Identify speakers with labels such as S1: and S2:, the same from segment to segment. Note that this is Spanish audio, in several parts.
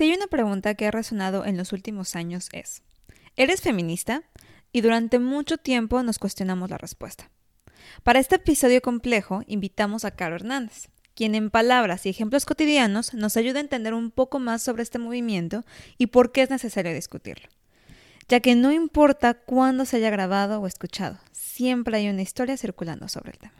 S1: Si hay una pregunta que ha resonado en los últimos años es, ¿eres feminista? Y durante mucho tiempo nos cuestionamos la respuesta. Para este episodio complejo invitamos a Caro Hernández, quien en palabras y ejemplos cotidianos nos ayuda a entender un poco más sobre este movimiento y por qué es necesario discutirlo. Ya que no importa cuándo se haya grabado o escuchado, siempre hay una historia circulando sobre el tema.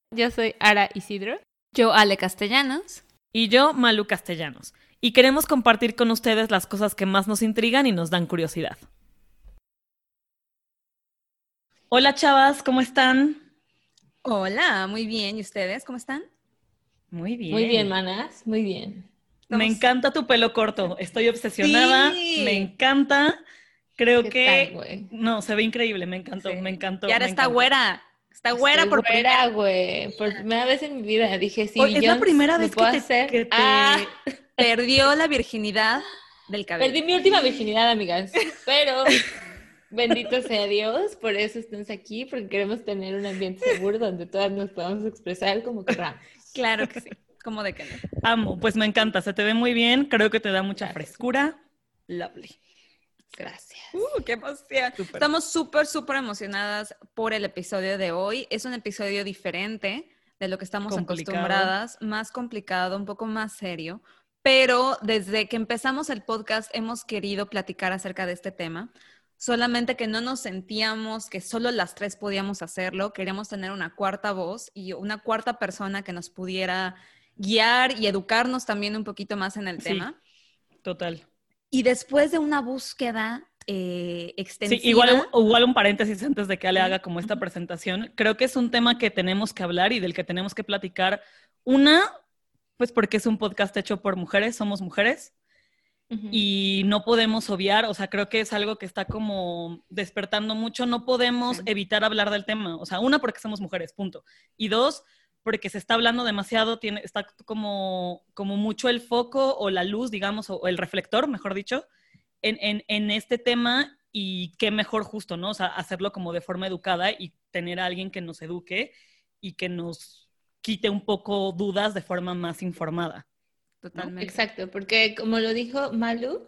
S2: Yo soy Ara Isidro.
S1: Yo, Ale Castellanos.
S3: Y yo, Malu Castellanos. Y queremos compartir con ustedes las cosas que más nos intrigan y nos dan curiosidad. Hola chavas, ¿cómo están?
S1: Hola, muy bien. ¿Y ustedes cómo están?
S3: Muy bien.
S2: Muy bien, manas, muy bien.
S3: Me encanta tu pelo corto. Estoy obsesionada. Me encanta. Creo que. no, se ve increíble. Me encantó, me encantó.
S1: Y ahora está güera. Está güera por
S2: güera, güey. Por primera vez en mi vida dije, sí,
S3: es la primera vez que te, hacer?
S1: Ah. perdió la virginidad del cabello.
S2: Perdí mi última virginidad, amigas. Pero bendito sea Dios, por eso estamos aquí, porque queremos tener un ambiente seguro donde todas nos podamos expresar como queramos.
S1: Claro que sí. Como de que no.
S3: Amo, pues me encanta, se te ve muy bien, creo que te da mucha frescura. Lovely.
S1: Gracias. Uh, qué emoción. Estamos súper, súper emocionadas por el episodio de hoy. Es un episodio diferente de lo que estamos acostumbradas, más complicado, un poco más serio, pero desde que empezamos el podcast hemos querido platicar acerca de este tema. Solamente que no nos sentíamos que solo las tres podíamos hacerlo. Queríamos tener una cuarta voz y una cuarta persona que nos pudiera guiar y educarnos también un poquito más en el tema.
S3: Total.
S1: Y después de una búsqueda eh, extensiva.
S3: Sí, igual, igual un paréntesis antes de que Ale haga como esta presentación. Creo que es un tema que tenemos que hablar y del que tenemos que platicar. Una, pues porque es un podcast hecho por mujeres, somos mujeres. Y no podemos obviar, o sea, creo que es algo que está como despertando mucho, no podemos evitar hablar del tema, o sea, una porque somos mujeres, punto. Y dos, porque se está hablando demasiado, tiene, está como, como mucho el foco o la luz, digamos, o, el reflector, mejor dicho, en, en, en, este tema y qué mejor justo, ¿no? O sea, hacerlo como de forma educada y tener a alguien que nos eduque y que nos quite un poco dudas de forma más informada.
S2: Totalmente. Exacto, porque como lo dijo Malu,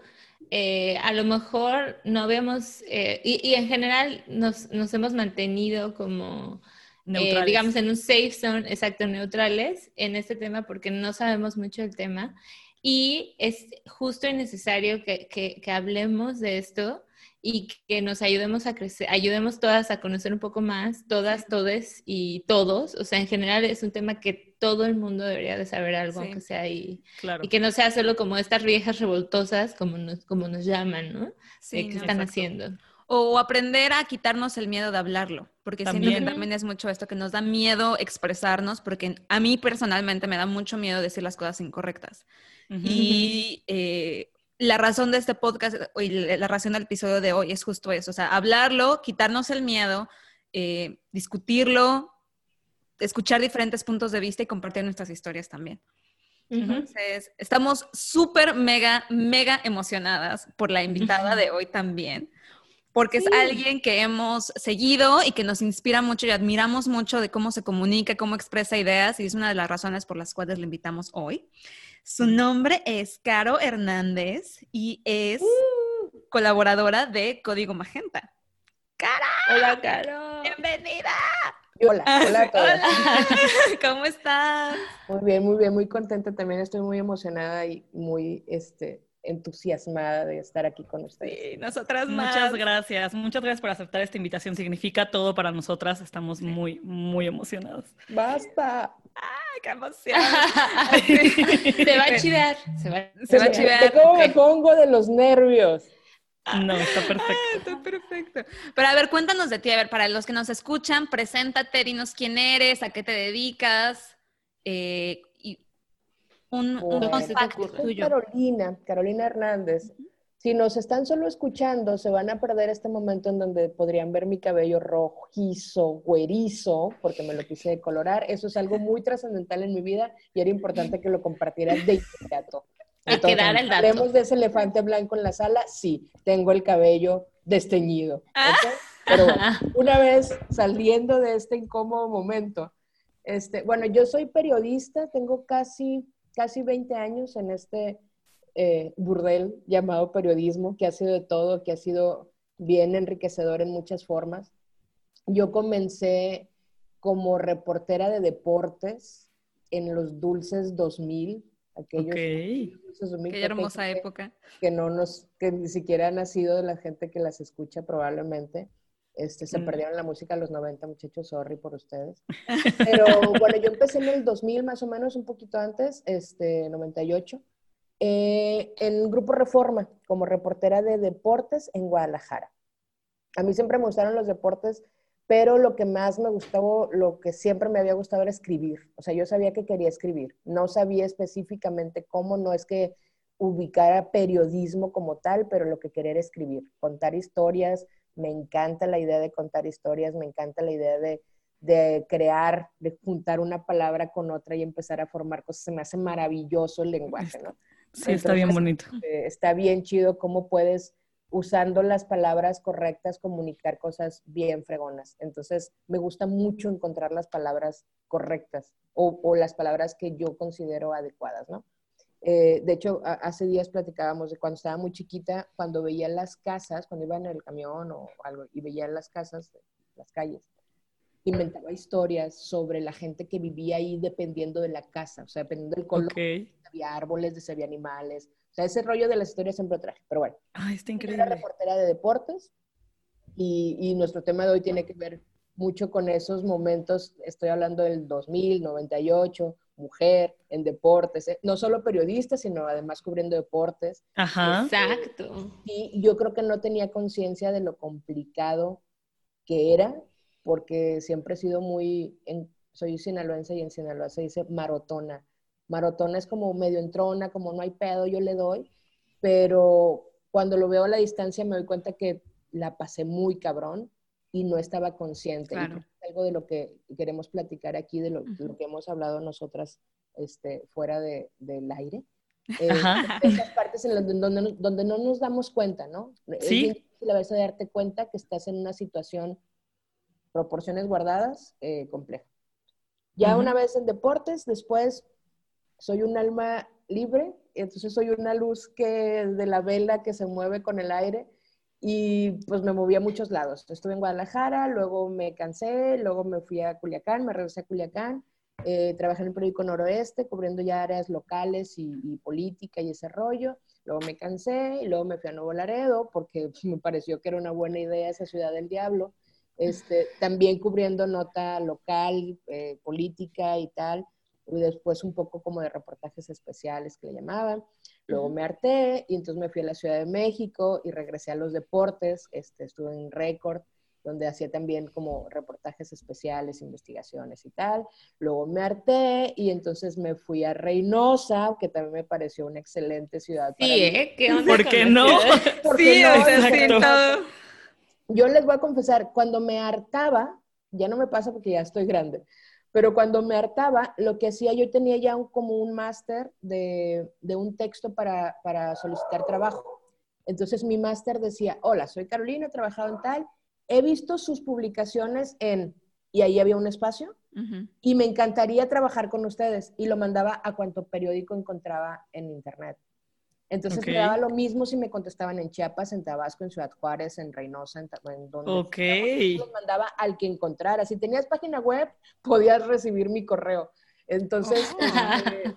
S2: eh, a lo mejor no vemos, eh, y, y, en general nos, nos hemos mantenido como eh, digamos, en un safe zone, exacto, neutrales en este tema porque no sabemos mucho del tema. Y es justo y necesario que, que, hablemos de esto y que nos ayudemos a crecer, ayudemos todas a conocer un poco más, todas, todes y todos. O sea, en general es un tema que todo el mundo debería de saber algo, aunque sea ahí. Y que no sea solo como estas viejas revoltosas, como nos, como nos llaman, ¿no? Sí, ¿Qué están haciendo?
S1: O aprender a quitarnos el miedo de hablarlo, porque siento que también. es mucho esto, que nos da miedo expresarnos, porque a mí personalmente me da mucho miedo decir las cosas incorrectas. Y eh, la razón de este podcast y la razón del episodio de hoy es justo eso, o sea, hablarlo, quitarnos el miedo, eh, discutirlo, escuchar diferentes puntos de vista y compartir nuestras historias también. Entonces, estamos súper, mega, mega emocionadas por la invitada de hoy también porque es alguien que hemos seguido y que nos inspira mucho y admiramos mucho de cómo se comunica, cómo expresa ideas y es una de las razones por las cuales le invitamos hoy. Su nombre es Caro Hernández y es uh. colaboradora de Código Magenta. ¡Cara!
S2: Hola, Caro.
S1: ¡Bienvenida!
S4: Hola, hola a todos.
S1: ¿Cómo estás?
S4: Muy bien, muy bien, muy contenta. También estoy muy emocionada y muy, este, entusiasmada de estar aquí con ustedes.
S1: Sí, nosotras más.
S3: Muchas gracias, muchas gracias por aceptar esta invitación. Significa todo para nosotras. Estamos muy, muy emocionadas.
S4: Basta.
S1: ¡Ay, qué emoción!
S2: se va a chivar. Se va,
S4: se va a chivar. ¿Cómo me pongo de los nervios?
S3: No, está perfecto.
S1: está perfecto. Pero a ver, cuéntanos de ti. A ver, para los que nos escuchan, preséntate, dinos quién eres, a qué te dedicas. Eh, un,
S4: Carolina, Carolina Hernández. Si nos están solo escuchando, se van a perder este momento en donde podrían ver mi cabello rojizo, güerizo, porque me lo quise decolorar. Eso es algo muy trascendental en mi vida y era importante que lo compartiera de inmediato.
S2: Entonces, el
S4: dato. de ese elefante blanco en la sala? Sí, tengo el cabello desteñido. Ah. Pero una vez saliendo de este incómodo momento, este, bueno, yo soy periodista, tengo casi, casi 20 años en este eh, burdel llamado periodismo, que ha sido de todo, que ha sido bien enriquecedor en muchas formas. Yo comencé como reportera de deportes en los Dulces 2000, aquellos
S1: dulces 2000 Qué hermosa época.
S4: Que no nos, que ni siquiera ha nacido de la gente que las escucha probablemente. Este, se mm. perdieron la música a los 90, muchachos, sorry por ustedes. Pero bueno, yo empecé en el 2000 más o menos, un poquito antes, este, 98. Eh, en Grupo Reforma, como reportera de deportes en Guadalajara. A mí siempre me gustaron los deportes, pero lo que más me gustaba, lo que siempre me había gustado era escribir. O sea, yo sabía que quería escribir. No sabía específicamente cómo, no es que ubicara periodismo como tal, pero lo que quería era escribir, contar historias. Me encanta la idea de contar historias, me encanta la idea de, de crear, de juntar una palabra con otra y empezar a formar cosas. Se me hace maravilloso el lenguaje, ¿no?
S3: Sí, está bien bonito.
S4: Eh, está bien chido cómo puedes, usando las palabras correctas, comunicar cosas bien fregonas. Entonces, me gusta mucho encontrar las palabras correctas o, las palabras que yo considero adecuadas, ¿no? Eh, de hecho, hace días platicábamos de cuando estaba muy chiquita, cuando veía las casas, cuando iba en el camión o algo, y veía las casas, las calles, inventaba historias sobre la gente que vivía ahí dependiendo de la casa, o sea, dependiendo del color había árboles, había animales. O sea, ese rollo de las historias siempre traje. Pero bueno.
S3: Ay, está increíble.
S4: Era reportera de deportes y, y, nuestro tema de hoy tiene que ver mucho con esos momentos. Estoy hablando del 2000, 98, mujer en deportes. ¿eh? No solo periodista, sino además cubriendo deportes.
S3: Ajá.
S2: Exacto.
S4: Y yo creo que no tenía conciencia de lo complicado que era, porque siempre he sido muy, en, soy sinaloense y en Sinaloa se dice marotona Maratón es como medio entrona, como no hay pedo, yo le doy, pero cuando lo veo a la distancia me doy cuenta que la pasé muy cabrón y no estaba consciente. Algo de lo que queremos platicar aquí, de lo, que hemos hablado nosotras este, fuera de, del aire. Eh, esas partes en donde, donde, no nos damos cuenta, ¿no?
S3: Sí. Es
S4: difícil a veces darte cuenta que estás en una situación, proporciones guardadas, eh, compleja. Ya una vez en deportes, después soy un alma libre, entonces soy una luz que de la vela que se mueve con el aire y pues me moví a muchos lados. Estuve en Guadalajara, luego me cansé, luego me fui a Culiacán, me regresé a Culiacán, eh, trabajé en el periódico Noroeste cubriendo ya áreas locales y, política y ese rollo. Luego me cansé y luego me fui a Nuevo Laredo porque me pareció que era una buena idea esa ciudad del diablo. Este, también cubriendo nota local, eh, política y tal y después un poco como de reportajes especiales que le llamaban. Luego me harté y entonces me fui a la Ciudad de México y regresé a los deportes. Este, estuve en Record, donde hacía también como reportajes especiales, investigaciones y tal. Luego me harté y entonces me fui a Reynosa, que también me pareció una excelente ciudad.
S2: Sí, ¿eh? ¿Qué
S3: ¿Por qué no?
S4: sí, no? Yo les voy a confesar, cuando me hartaba, ya no me pasa porque ya estoy grande, pero cuando me hartaba, lo que hacía, yo tenía ya como un máster de, un texto para, solicitar trabajo. Entonces mi máster decía, hola, soy Carolina, he trabajado en tal, he visto sus publicaciones en, y ahí había un espacio, y me encantaría trabajar con ustedes. Y lo mandaba a cuanto periódico encontraba en internet. Entonces me daba lo mismo si me contestaban en Chiapas, en Tabasco, en Ciudad Juárez, en Reynosa, en, en donde.
S3: Ok.
S4: Los mandaba al que encontrara. Si tenías página web, podías recibir mi correo. Entonces, oh. este,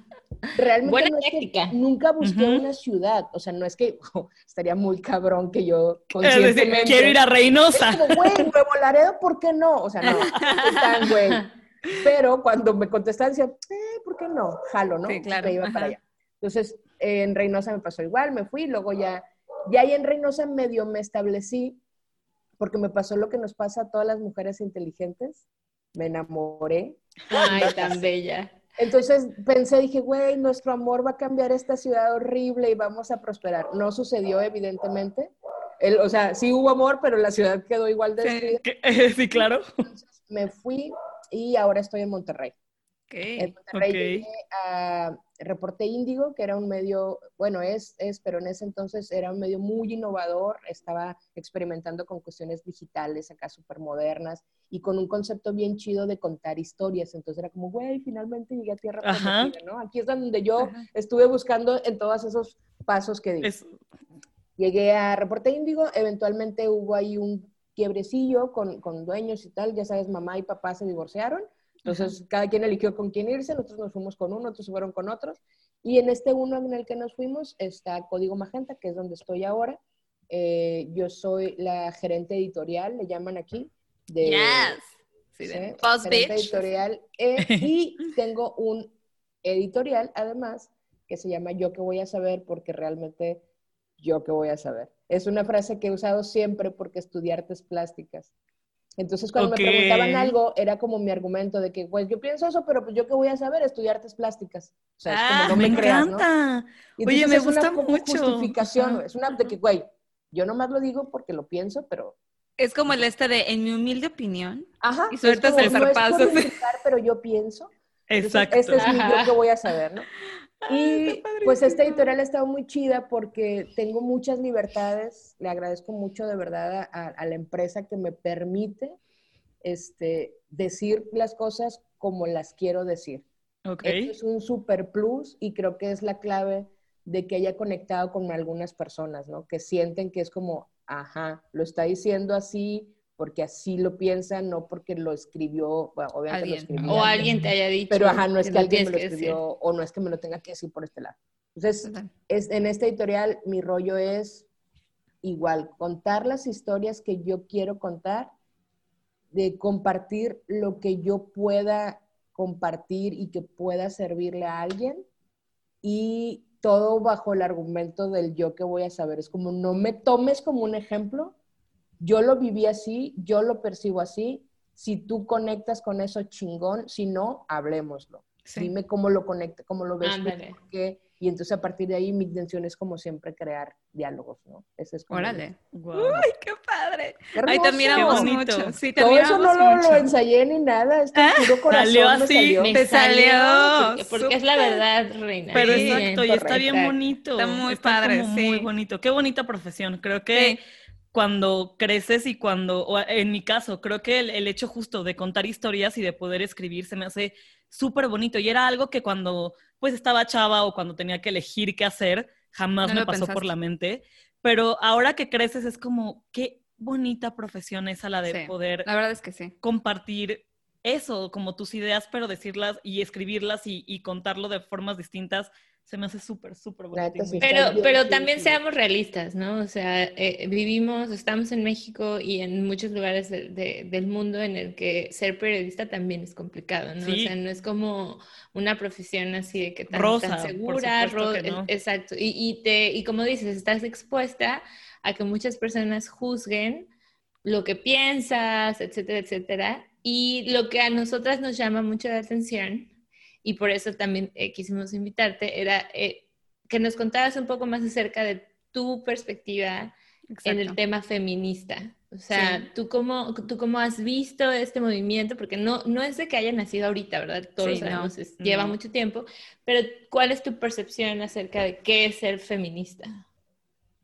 S4: realmente nunca busqué una ciudad. O sea, no es que estaría muy cabrón que yo
S3: conscientemente... Quiero ir a Reynosa.
S4: güey, Nuevo Laredo, ¿por qué no? O sea, no, están, güey. Pero cuando me contestaban, decían, eh, ¿por qué no? Jalo, ¿no?
S1: Sí, claro.
S4: iba para allá. Entonces, en Reynosa me pasó igual, me fui, luego ya, ya ahí en Reynosa medio me establecí, porque me pasó lo que nos pasa a todas las mujeres inteligentes, me enamoré.
S2: Ay, tan bella.
S4: Entonces pensé, dije, güey, nuestro amor va a cambiar esta ciudad horrible y vamos a prosperar. No sucedió, evidentemente. El, o sea, sí hubo amor, pero la ciudad quedó igual de
S3: Sí, sí claro.
S4: Entonces, me fui y ahora estoy en Monterrey.
S3: Okay.
S4: En Monterrey a Reporte Índigo, que era un medio, bueno, es, es, pero en ese entonces era un medio muy innovador, estaba experimentando con cuestiones digitales acá súper modernas y con un concepto bien chido de contar historias. Entonces era como, güey, finalmente llegué a tierra prometida, ¿no? Aquí es donde yo estuve buscando en todos esos pasos que di. Llegué a Reporte Índigo, eventualmente hubo ahí un quiebrecillo con, con dueños y tal, ya sabes, mamá y papá se divorciaron entonces, cada quien eligió con quién irse, nosotros nos fuimos con uno, otros se fueron con otros. Y en este uno en el que nos fuimos está Código Magenta, que es donde estoy ahora. Eh, yo soy la gerente editorial, le llaman aquí.
S1: De,
S4: yes. Sí, de gerente editorial. Eh, y tengo un editorial, además, que se llama Yo que voy a saber, porque realmente yo que voy a saber. Es una frase que he usado siempre porque estudié artes plásticas. Entonces, cuando me preguntaban algo, era como mi argumento de que, pues yo pienso eso, pero pues yo qué voy a saber, estudiar artes plásticas.
S3: O sea, es como, ah, no me, encanta. Oye, me gusta
S4: una,
S3: mucho.
S4: justificación, es una de que, güey, yo nomás lo digo porque lo pienso, pero...
S1: Es como el este de, en mi humilde opinión.
S4: Ajá.
S1: Y sueltas el zarpazo.
S4: No es pero yo pienso.
S3: Exacto.
S4: este es mi yo que voy a saber, ¿no? Y pues esta editorial ha estado muy chida porque tengo muchas libertades. Le agradezco mucho de verdad a, la empresa que me permite este, decir las cosas como las quiero decir.
S3: Okay.
S4: es un super plus y creo que es la clave de que haya conectado con algunas personas, ¿no? Que sienten que es como, ajá, lo está diciendo así, porque así lo piensan, no porque lo escribió, bueno, obviamente lo escribió.
S2: O alguien te haya dicho.
S4: Pero ajá, no es que, alguien me lo escribió o no es que me lo tenga que decir por este lado. Entonces, es, en este editorial mi rollo es igual, contar las historias que yo quiero contar, de compartir lo que yo pueda compartir y que pueda servirle a alguien y todo bajo el argumento del yo que voy a saber. Es como no me tomes como un ejemplo, yo lo viví así, yo lo percibo así. Si tú conectas con eso, chingón. Si no, hablemoslo. Dime cómo lo conecta, cómo lo ves. Qué, y entonces a partir de ahí mi intención es como siempre crear diálogos, ¿no?
S1: Ese es Órale. Uy, qué padre. Ahí te admiramos mucho. Sí, te
S4: Todo eso no lo, ensayé ni nada, esto es puro corazón.
S3: Salió así,
S2: me te salió. Porque, es la verdad, reina.
S3: Pero exacto, y está bien bonito.
S1: Está muy padre, sí.
S3: Muy bonito. Qué bonita profesión. Creo que cuando creces y cuando, en mi caso, creo que el, hecho justo de contar historias y de poder escribir se me hace súper bonito. Y era algo que cuando pues estaba chava o cuando tenía que elegir qué hacer, jamás me pasó por la mente. Pero ahora que creces es como, qué bonita profesión esa la de poder
S1: la verdad es que sí.
S3: compartir eso, como tus ideas, pero decirlas y escribirlas y contarlo de formas distintas se me hace súper, súper bonito.
S2: Pero, pero también seamos realistas, ¿no? O sea, eh, vivimos, estamos en México y en muchos lugares del mundo en el que ser periodista también es complicado, ¿no? O sea, no es como una profesión así de que tan,
S3: Rosa,
S2: segura, exacto. Y, y, te, y como dices, estás expuesta a que muchas personas juzguen lo que piensas, etcétera, etcétera. Y lo que a nosotras nos llama mucho la atención y por eso también eh, quisimos invitarte, era eh, que nos contaras un poco más acerca de tu perspectiva en el tema feminista. O sea, ¿tú, cómo, ¿tú cómo has visto este movimiento? Porque no, no es de que haya nacido ahorita, ¿verdad? Todos sabemos, lleva mucho tiempo, pero ¿cuál es tu percepción acerca de qué es ser feminista?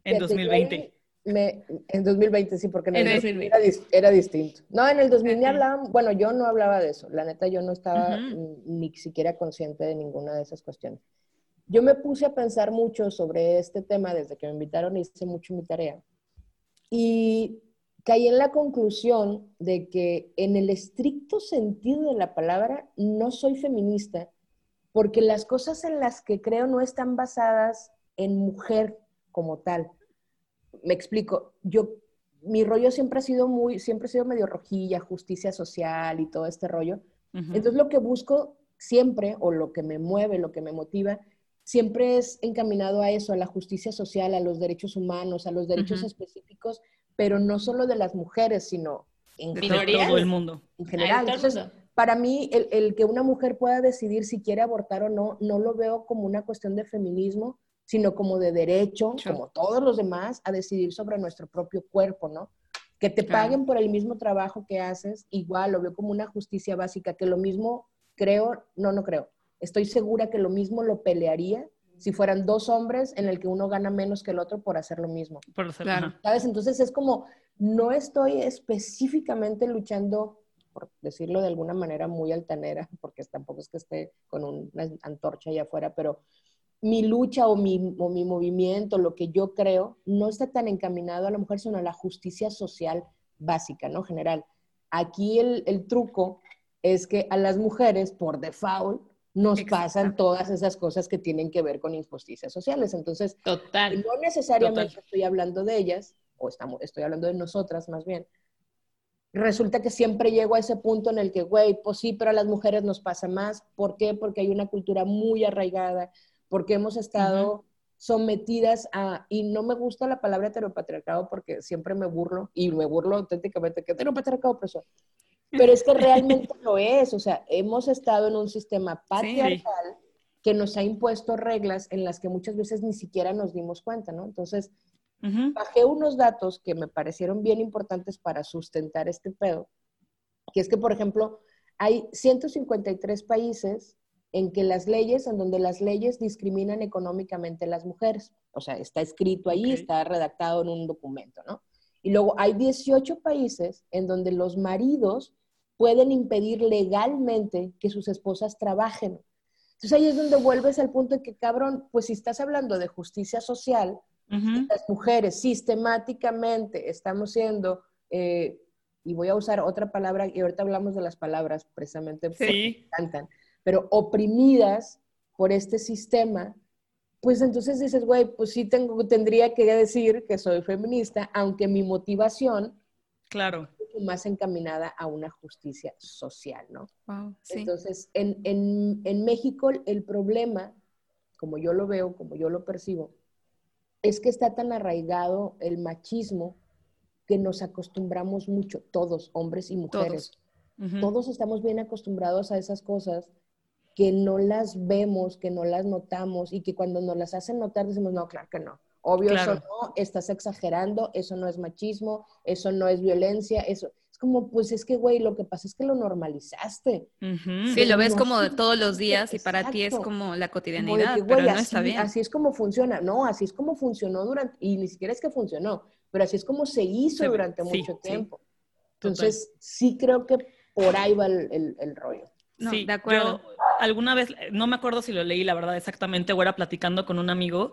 S3: En 2020
S4: en 2020 sí, porque en el, 2020 era, distinto. No, en el 2000 ni hablaban, bueno, yo no hablaba de eso, la neta yo no estaba ni siquiera consciente de ninguna de esas cuestiones. Yo me puse a pensar mucho sobre este tema desde que me invitaron, hice mucho mi tarea y caí en la conclusión de que en el estricto sentido de la palabra no soy feminista porque las cosas en las que creo no están basadas en mujer como tal me explico, yo, mi rollo siempre ha sido muy, siempre ha sido medio rojilla, justicia social y todo este rollo. Entonces lo que busco siempre, o lo que me mueve, lo que me motiva, siempre es encaminado a eso, a la justicia social, a los derechos humanos, a los derechos específicos, pero no solo de las mujeres, sino en
S3: todo el mundo.
S4: En general. Entonces, para mí, el, que una mujer pueda decidir si quiere abortar o no, no lo veo como una cuestión de feminismo, sino como de derecho, como todos los demás, a decidir sobre nuestro propio cuerpo, ¿no? Que te paguen por el mismo trabajo que haces, igual lo veo como una justicia básica, que lo mismo creo, no, no creo, estoy segura que lo mismo lo pelearía si fueran dos hombres en el que uno gana menos que el otro por hacer lo mismo.
S3: Por claro.
S4: ¿Sabes? Entonces es como, no estoy específicamente luchando, por decirlo de alguna manera muy altanera, porque tampoco es que esté con una antorcha allá afuera, pero mi lucha o mi, o mi movimiento, lo que yo creo, no está tan encaminado a la mujer, sino a la justicia social básica, ¿no? General. Aquí el, el truco es que a las mujeres, por default, nos pasan todas esas cosas que tienen que ver con injusticias sociales. Entonces,
S2: total,
S4: no necesariamente estoy hablando de ellas, o estamos, estoy hablando de nosotras más bien. Resulta que siempre llego a ese punto en el que, güey, pues sí, pero a las mujeres nos pasa más. ¿Por qué? Porque hay una cultura muy arraigada, porque hemos estado sometidas a, y no me gusta la palabra heteropatriarcado porque siempre me burlo, y me burlo auténticamente que heteropatriarcado, eso pero es que realmente lo es, o sea, hemos estado en un sistema patriarcal que nos ha impuesto reglas en las que muchas veces ni siquiera nos dimos cuenta, ¿no? Entonces, bajé unos datos que me parecieron bien importantes para sustentar este pedo, que es que, por ejemplo, hay 153 países en que las leyes, en donde las leyes discriminan económicamente a las mujeres. O sea, está escrito ahí, está redactado en un documento, ¿no? Y luego hay 18 países en donde los maridos pueden impedir legalmente que sus esposas trabajen. Entonces ahí es donde vuelves al punto de que, cabrón, pues si estás hablando de justicia social, las mujeres sistemáticamente estamos siendo, eh, y voy a usar otra palabra, y ahorita hablamos de las palabras precisamente porque cantan, pero oprimidas por este sistema, pues entonces dices, güey, pues sí tengo, tendría que decir que soy feminista, aunque mi motivación
S3: claro
S4: más encaminada a una justicia social, ¿no? Entonces, en, en, en México el problema, como yo lo veo, como yo lo percibo, es que está tan arraigado el machismo que nos acostumbramos mucho, todos, hombres y mujeres. Todos. todos. estamos bien acostumbrados a esas cosas que no las vemos, que no las notamos y que cuando nos las hacen notar decimos, no, claro que no. Obvio, eso no, estás exagerando, eso no es machismo, eso no es violencia, eso es como, pues es que, güey, lo que pasa es que lo normalizaste.
S1: Sí, lo ves como todos los días y para ti es como la cotidianidad, pero no así, está bien.
S4: Así es como funciona, no, así es como funcionó durante, y ni siquiera es que funcionó, pero así es como se hizo durante mucho tiempo. Entonces, sí creo que por ahí va el, el, rollo.
S3: sí, de acuerdo. Alguna vez, no me acuerdo si lo leí, la verdad, exactamente, o era platicando con un amigo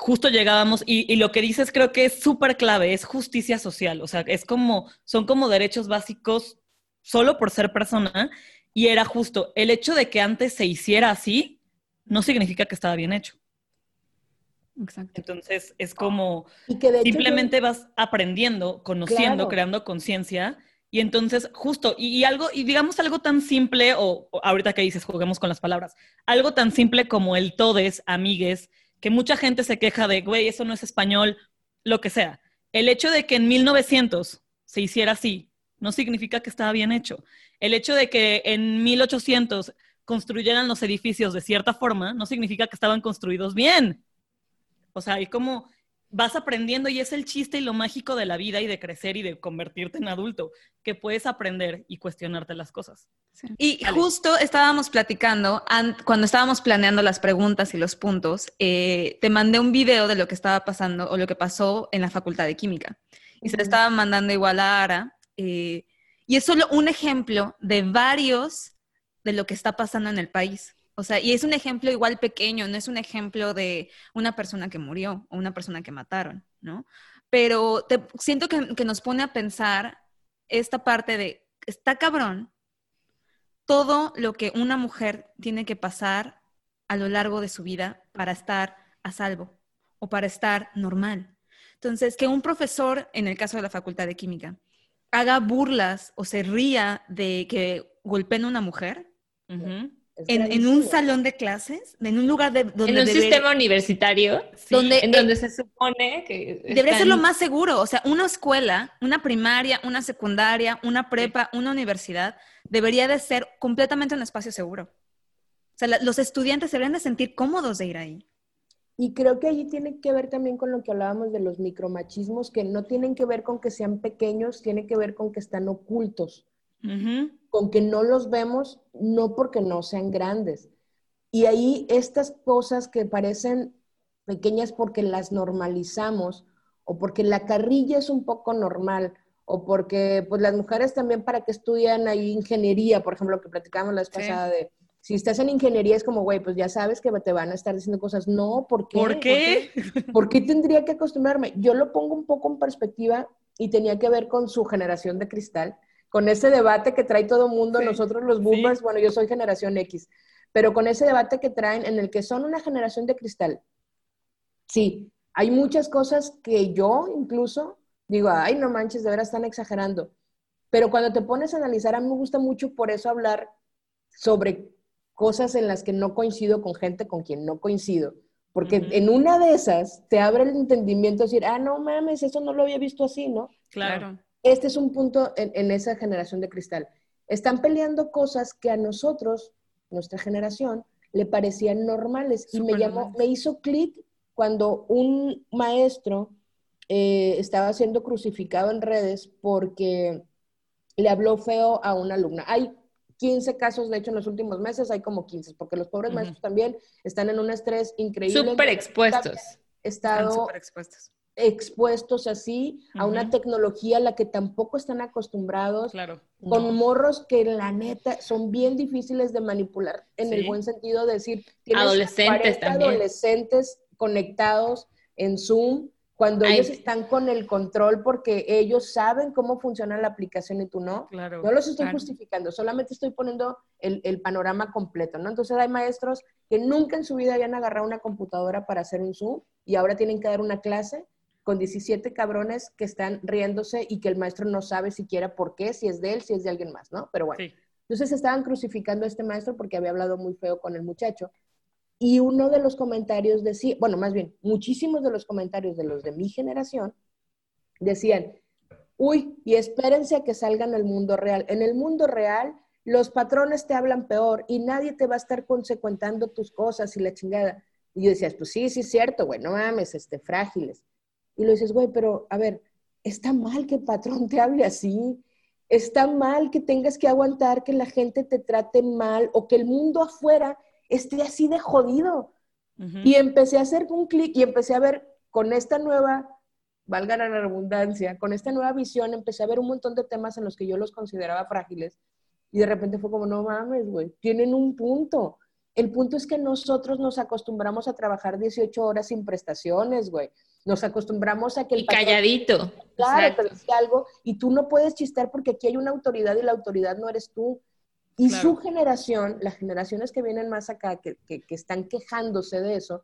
S3: justo llegábamos y, lo que dices creo que es súper clave, es justicia social, o sea, es como, son como derechos básicos solo por ser persona y era justo, el hecho de que antes se hiciera así no significa que estaba bien hecho. Exacto. Entonces es como simplemente vas aprendiendo, conociendo, creando conciencia. Y entonces, justo, y, algo, y digamos algo tan simple, o, o, ahorita que dices, juguemos con las palabras, algo tan simple como el todes, amigues, que mucha gente se queja de, güey, eso no es español, lo que sea. El hecho de que en 1900 se hiciera así no significa que estaba bien hecho. El hecho de que en 1800 construyeran los edificios de cierta forma no significa que estaban construidos bien. O sea, hay como vas aprendiendo y es el chiste y lo mágico de la vida y de crecer y de convertirte en adulto, que puedes aprender y cuestionarte las cosas.
S1: Y justo estábamos platicando, cuando estábamos planeando las preguntas y los puntos, eh, te mandé un video de lo que estaba pasando o lo que pasó en la Facultad de Química. Y se le estaba mandando igual a Ara. Eh, y es solo un ejemplo de varios de lo que está pasando en el país. O sea, y es un ejemplo igual pequeño, no es un ejemplo de una persona que murió o una persona que mataron, ¿no? Pero te, siento que, que nos pone a pensar esta parte de, está cabrón todo lo que una mujer tiene que pasar a lo largo de su vida para estar a salvo o para estar normal. Entonces, que un profesor, en el caso de la Facultad de Química, haga burlas o se ría de que golpeen a una mujer, en, un salón de clases, en un lugar de,
S2: donde... En un sistema universitario, donde, en donde se supone que...
S1: Debería ser lo más seguro, o sea, una escuela, una primaria, una secundaria, una prepa, una universidad, debería de ser completamente un espacio seguro. O sea, los estudiantes deberían de sentir cómodos de ir ahí.
S4: Y creo que allí tiene que ver también con lo que hablábamos de los micromachismos, que no tienen que ver con que sean pequeños, tiene que ver con que están ocultos con que no los vemos, no porque no sean grandes. Y ahí estas cosas que parecen pequeñas porque las normalizamos o porque la carrilla es un poco normal o porque pues las mujeres también para que estudian ahí ingeniería, por ejemplo, lo que platicamos la vez pasada de si estás en ingeniería es como, güey, pues ya sabes que te van a estar diciendo cosas. No, ¿por qué?
S3: ¿Por qué?
S4: ¿Por qué tendría que acostumbrarme? Yo lo pongo un poco en perspectiva y tenía que ver con su generación de cristal con ese debate que trae todo el mundo, nosotros los boomers, bueno, yo soy generación X, pero con ese debate que traen en el que son una generación de cristal. Sí, hay muchas cosas que yo incluso digo, ay, no manches, de veras están exagerando. Pero cuando te pones a analizar, a mí me gusta mucho por eso hablar sobre cosas en las que no coincido con gente con quien no coincido. Porque en una de esas te abre el entendimiento, decir, ah, no mames, eso no lo había visto así, ¿no?
S3: Claro.
S4: Este es un punto en, esa generación de cristal. Están peleando cosas que a nosotros, nuestra generación, le parecían normales. y me, llamó, me hizo clic cuando un maestro eh, estaba siendo crucificado en redes porque le habló feo a una alumna. Hay 15 casos, de hecho, en los últimos meses hay como 15, porque los pobres maestros también están en un estrés increíble.
S2: Súper expuestos.
S4: Estado,
S3: súper expuestos
S4: expuestos así a una tecnología a la que tampoco están acostumbrados,
S3: claro.
S4: con morros que la neta son bien difíciles de manipular en el buen sentido de decir,
S2: adolescentes
S4: adolescentes conectados en Zoom cuando ellos están con el control porque ellos saben cómo funciona la aplicación y tú no.
S3: Claro,
S4: no los estoy justificando, solamente estoy poniendo el, el, panorama completo, ¿no? Entonces hay maestros que nunca en su vida habían agarrado una computadora para hacer un Zoom y ahora tienen que dar una clase con 17 cabrones que están riéndose y que el maestro no sabe siquiera por qué, si es de él, si es de alguien más, ¿no? Pero bueno. Entonces estaban crucificando a este maestro porque había hablado muy feo con el muchacho. Y uno de los comentarios decía, bueno, más bien, muchísimos de los comentarios de los de mi generación decían, uy, y espérense a que salgan al mundo real. En el mundo real, los patrones te hablan peor y nadie te va a estar consecuentando tus cosas y la chingada. Y yo decía, pues sí, sí es cierto, güey, no mames, este, frágiles. Y lo dices, güey, pero a ver, está mal que el patrón te hable así. Está mal que tengas que aguantar que la gente te trate mal o que el mundo afuera esté así de jodido. Y empecé a hacer un clic y empecé a ver con esta nueva, valga la redundancia, con esta nueva visión, empecé a ver un montón de temas en los que yo los consideraba frágiles. Y de repente fue como, no mames, güey, tienen un punto. El punto es que nosotros nos acostumbramos a trabajar 18 horas sin prestaciones, güey. Nos acostumbramos a que
S2: el y calladito.
S4: Claro, te dice algo y tú no puedes chistar porque aquí hay una autoridad y la autoridad no eres tú. Y su generación, las generaciones que vienen más acá, que, que, están quejándose de eso,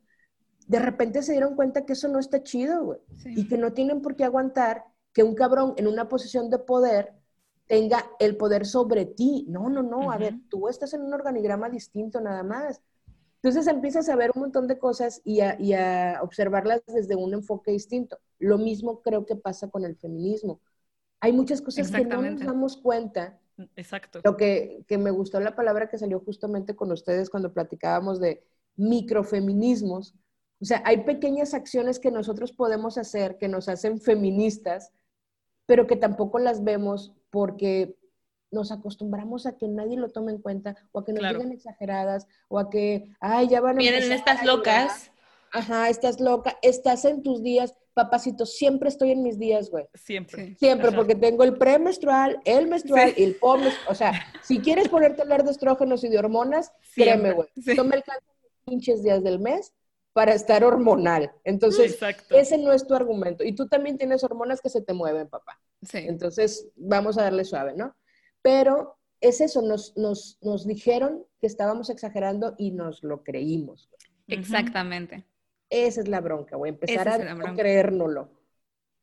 S4: de repente se dieron cuenta que eso no está chido, güey. Y que no tienen por qué aguantar que un cabrón en una posición de poder tenga el poder sobre ti. No, no, no. A ver, tú estás en un organigrama distinto nada más. Entonces empiezas a ver un montón de cosas y a, observarlas desde un enfoque distinto. Lo mismo creo que pasa con el feminismo. Hay muchas cosas que no nos damos cuenta.
S3: Exacto.
S4: Lo que, que me gustó la palabra que salió justamente con ustedes cuando platicábamos de microfeminismos. O sea, hay pequeñas acciones que nosotros podemos hacer que nos hacen feministas, pero que tampoco las vemos porque nos acostumbramos a que nadie lo tome en cuenta o a que nos digan exageradas o a que, ay, ya van a...
S2: Miren, estas locas.
S4: Ajá, estás loca, estás en tus días, papacito, siempre estoy en mis días, güey.
S3: Siempre.
S4: Siempre, porque tengo el premenstrual, el menstrual y el postmenstrual. O sea, si quieres ponerte a hablar de estrógenos y de hormonas, créeme, güey. No me alcanzan los pinches días del mes para estar hormonal. Entonces, ese no es tu argumento. Y tú también tienes hormonas que se te mueven, papá. Sí. Entonces, vamos a darle suave, ¿no? Pero es eso, nos, nos, nos dijeron que estábamos exagerando y nos lo creímos.
S1: Exactamente.
S4: Esa es la bronca, voy a empezar a creérnoslo.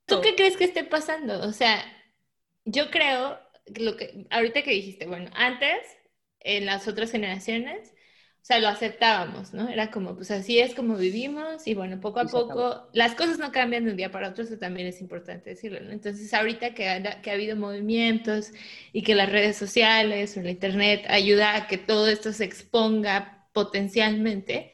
S2: ¿Tú qué crees que esté pasando? O sea, yo creo, lo que ahorita que dijiste, bueno, antes, en las otras generaciones, o sea, lo aceptábamos, ¿no? Era como, pues así es como vivimos y bueno, poco a poco las cosas no cambian de un día para otro, eso también es importante decirlo, ¿no? Entonces, ahorita que ha, que ha habido movimientos y que las redes sociales o la internet ayuda a que todo esto se exponga potencialmente,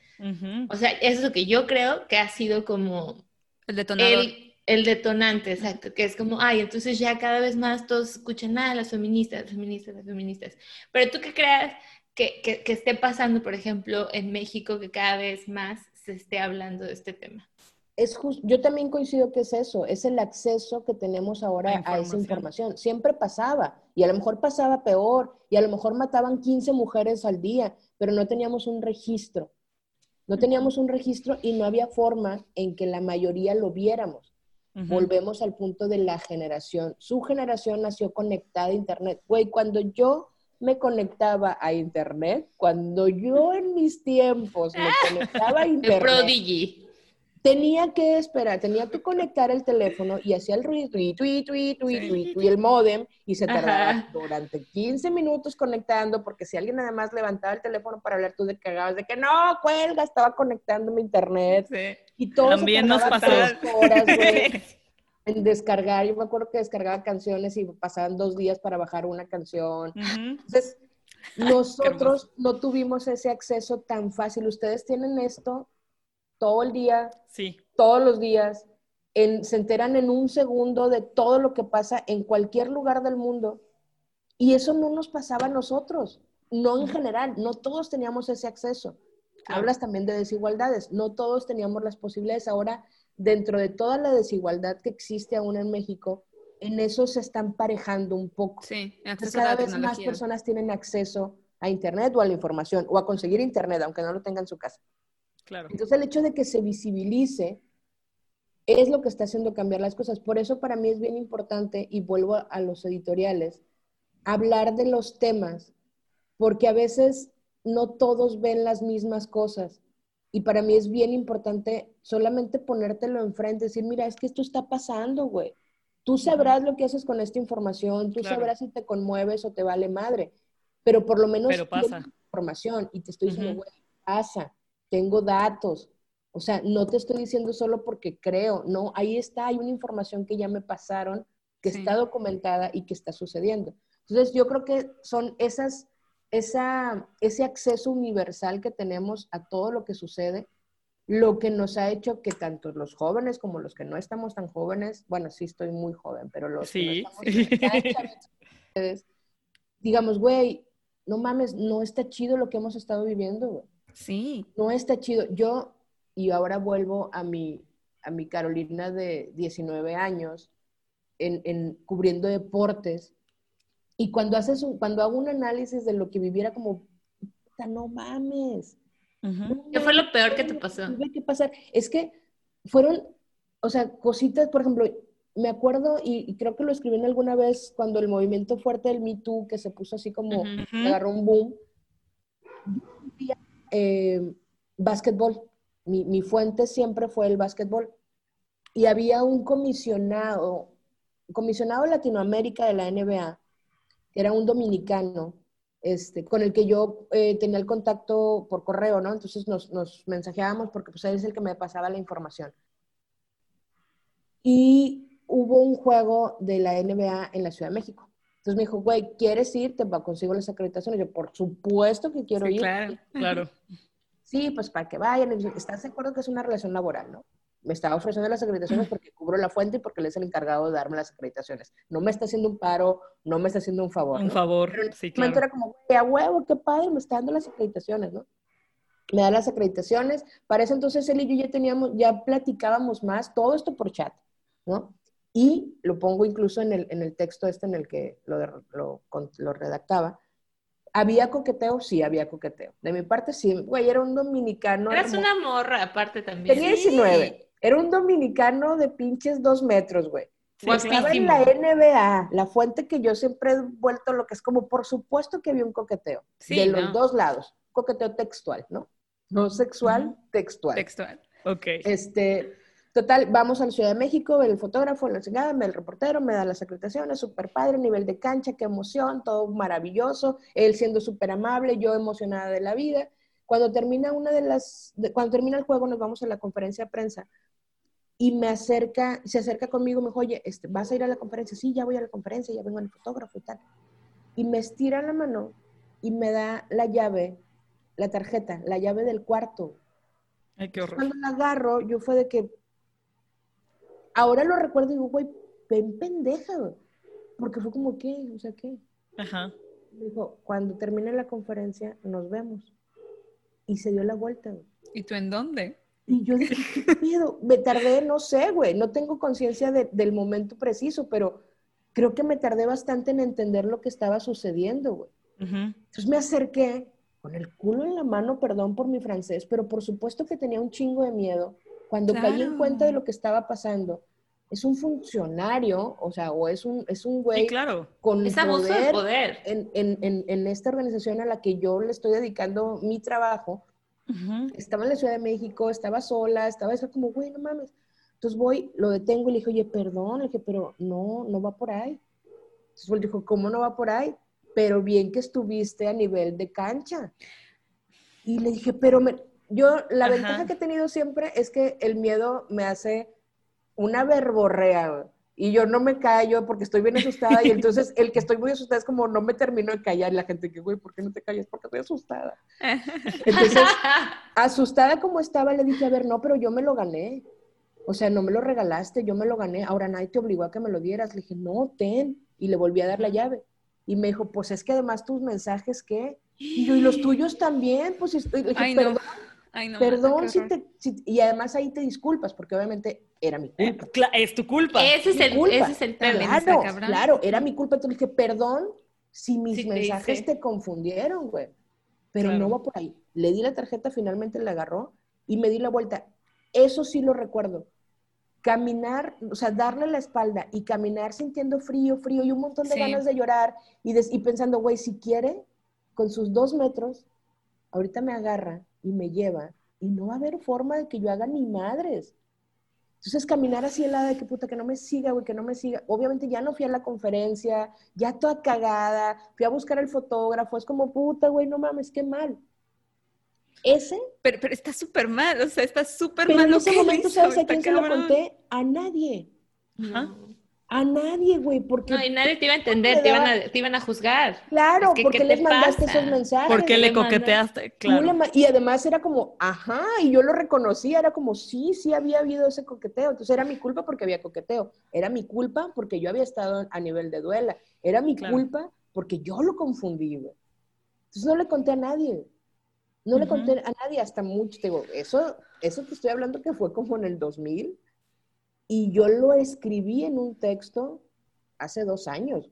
S2: o sea, eso es lo que yo creo que ha sido como
S1: el detonador.
S2: El, detonante, exacto, que es como, ay, entonces ya cada vez más todos escuchan, nada, las feministas, las feministas, las feministas. Pero tú qué creas que, esté pasando, por ejemplo, en México, que cada vez más se esté hablando de este tema.
S4: Es yo también coincido que es eso, es el acceso que tenemos ahora a esa información. Siempre pasaba, y a lo mejor pasaba peor, y a lo mejor mataban 15 mujeres al día, pero no teníamos un registro. No teníamos un registro y no había forma en que la mayoría lo viéramos. Volvemos al punto de la generación. Su generación nació conectada a Internet. Güey, cuando yo me conectaba a internet, cuando yo en mis tiempos me conectaba a internet,
S2: Prodigy.
S4: tenía que esperar, tenía que conectar el teléfono y hacía el ruido, y y el modem, y se tardaba durante 15 minutos conectando, porque si alguien además levantaba el teléfono para hablar, tú te cagabas de que no, cuelga, estaba conectando mi internet. Y todo
S3: También nos pasó.
S4: Horas, en descargar, yo me acuerdo que descargaba canciones y pasaban dos días para bajar una canción. Entonces, nosotros no tuvimos ese acceso tan fácil. Ustedes tienen esto todo el día,
S3: sí.
S4: todos los días, en, se enteran en un segundo de todo lo que pasa en cualquier lugar del mundo. Y eso no nos pasaba a nosotros, no en general, no todos teníamos ese acceso. Hablas también de desigualdades, no todos teníamos las posibilidades. Ahora dentro de toda la desigualdad que existe aún en México, en eso se están parejando un poco.
S1: Sí,
S4: cada vez más personas tienen acceso a Internet o a la información o a conseguir Internet, aunque no lo tengan en su casa.
S3: Claro.
S4: Entonces el hecho de que se visibilice es lo que está haciendo cambiar las cosas. Por eso para mí es bien importante, y vuelvo a los editoriales, hablar de los temas, porque a veces no todos ven las mismas cosas. Y para mí es bien importante solamente ponértelo enfrente, decir, mira, es que esto está pasando, güey. Tú sabrás lo que haces con esta información, tú sabrás si te conmueves o te vale madre, pero por lo menos
S3: pero pasa.
S4: información y te estoy diciendo, güey, pasa, tengo datos. O sea, no te estoy diciendo solo porque creo, no, ahí está, hay una información que ya me pasaron, que está documentada y que está sucediendo. Entonces, yo creo que son esas esa, ese acceso universal que tenemos a todo lo que sucede, lo que nos ha hecho que tanto los jóvenes como los que no estamos tan jóvenes, bueno, sí estoy muy joven, pero los que no estamos digamos, güey, no mames, no está chido lo que hemos estado viviendo, güey.
S1: Sí.
S4: No está chido. Yo, y ahora vuelvo a mi, a mi Carolina de 19 años, en, en cubriendo deportes, y cuando, haces cuando hago un análisis de lo que viviera como, no mames.
S2: ¿Qué fue lo peor que te pasó?
S4: ¿Qué pasar? Es que fueron, o sea, cositas, por ejemplo, me acuerdo y, creo que lo escribí en alguna vez cuando el movimiento fuerte del Me Too, que se puso así como, agarró un boom, eh, básquetbol. Mi, mi fuente siempre fue el básquetbol. Y había un comisionado, comisionado Latinoamérica de la NBA, era un dominicano, este, con el que yo eh, tenía el contacto por correo, ¿no? Entonces nos, nos mensajeábamos porque pues él es el que me pasaba la información. Y hubo un juego de la NBA en la Ciudad de México. Entonces me dijo, güey, ¿quieres ir? Te consigo las acreditaciones. Yo, por supuesto que quiero ir.
S3: Claro, claro.
S4: Sí, pues para que vayan. ¿Estás de acuerdo que es una relación laboral, no? Me estaba ofreciendo las acreditaciones porque cubro la fuente y porque él es el encargado de darme las acreditaciones. No me está haciendo un paro, no me está haciendo un favor.
S3: Un favor, sí, claro.
S4: era como, a huevo, qué padre, me está dando las acreditaciones, ¿no? Me da las acreditaciones. Para eso entonces él y yo ya teníamos, ya platicábamos más, todo esto por chat, ¿no? Y lo pongo incluso en el, en el texto este en el que lo, lo, lo redactaba. ¿Había coqueteo? Sí, había coqueteo. De mi parte, sí. Güey, era un dominicano.
S2: Eras una morra, aparte también.
S4: Tenía 19. Era un dominicano de pinches dos metros, güey. Estaba en la NBA, la fuente que yo siempre he vuelto lo que es como, por supuesto que había un coqueteo. de los dos lados. Coqueteo textual, ¿no? No sexual, textual.
S3: Textual, ok.
S4: Este, total, vamos a la Ciudad de México, el fotógrafo, la chingada, el reportero, me da las acreditaciones, súper padre, nivel de cancha, qué emoción, todo maravilloso. Él siendo súper amable, yo emocionada de la vida. Cuando termina una de las, cuando termina el juego, nos vamos a la conferencia de prensa y me acerca, se acerca conmigo, me dijo, oye, este, ¿vas a ir a la conferencia? Sí, ya voy a la conferencia, ya vengo el fotógrafo y tal. Y me estira la mano y me da la llave, la tarjeta, la llave del cuarto.
S3: Ay, qué horror.
S4: Cuando la agarro, yo fue de que, ahora lo recuerdo y digo, güey, ven pendeja, Porque fue como, ¿qué? O sea, ¿qué?
S3: Ajá.
S4: Me dijo, cuando termine la conferencia, nos vemos y se dio la vuelta.
S1: ¿Y tú en dónde?
S4: Y yo dije, ¿qué pedo? Me tardé, no sé, güey, no tengo conciencia del momento preciso, pero creo que me tardé bastante en entender lo que estaba sucediendo, güey. Entonces me acerqué con el culo en la mano, perdón por mi francés, pero por supuesto que tenía un chingo de miedo. Cuando caí en cuenta de lo que estaba pasando, es un funcionario, o sea, o es un, es un güey
S3: claro.
S4: con
S2: es poder, poder.
S4: En, en, en, esta organización a la que yo le estoy dedicando mi trabajo. Estaba en la Ciudad de México, estaba sola, estaba eso como, güey, no mames. Entonces voy, lo detengo y le dije, oye, perdón, le dije, pero no, no va por ahí. Entonces él dijo, ¿cómo no va por ahí? Pero bien que estuviste a nivel de cancha. Y le dije, pero me... yo, la ventaja que he tenido siempre es que el miedo me hace una verborrea, y yo no me callo porque estoy bien asustada y entonces el que estoy muy asustada es como no me termino de callar y la gente que, güey, ¿por qué no te callas? Porque estoy asustada. Entonces, asustada como estaba, le dije, a ver, no, pero yo me lo gané. O sea, no me lo regalaste, yo me lo gané. Ahora nadie te obligó a que me lo dieras. Le dije, no, ten. Y le volví a dar la llave. Y me dijo, pues es que además tus mensajes, ¿qué? Y yo, y los tuyos también, pues, le dije, Ay, perdón, Perdón si te... y además ahí te disculpas, porque obviamente era mi culpa.
S3: Es tu culpa.
S2: Ese es el, Ese es el
S4: Claro, claro, era mi culpa. Entonces dije, perdón si mis mensajes te, confundieron, güey. Pero no va por ahí. Le di la tarjeta, finalmente la agarró y me di la vuelta. Eso sí lo recuerdo. Caminar, o sea, darle la espalda y caminar sintiendo frío, frío y un montón de ganas de llorar y, y pensando, güey, si quiere, con sus dos metros, ahorita me agarra y me lleva y no va a haber forma de que yo haga ni madres. Entonces caminar así helada de que puta, que no me siga, güey, que no me siga. Obviamente ya no fui a la conferencia, ya toda cagada, fui a buscar al fotógrafo, es como puta, güey, no mames, qué mal. Ese.
S1: Pero, pero está súper mal, o sea, está súper mal.
S4: en ese momento, ¿sabes a quién se lo conté? A nadie. Ajá. A nadie, güey, porque...
S2: No, y nadie te iba a entender, te iban a, te iban a, juzgar.
S4: Claro, porque les mandaste esos mensajes.
S3: Porque le coqueteaste, claro.
S4: y además era como, ajá, y yo lo reconocía, era como, sí, sí había habido ese coqueteo. Entonces era mi culpa porque había coqueteo. Era mi culpa porque yo había estado a nivel de duela. Era mi culpa porque yo lo confundí, güey. Entonces no le conté a nadie. No le conté a nadie hasta mucho. Te digo, eso, eso te estoy hablando que fue como en el 2000 y yo lo escribí en un texto hace dos años.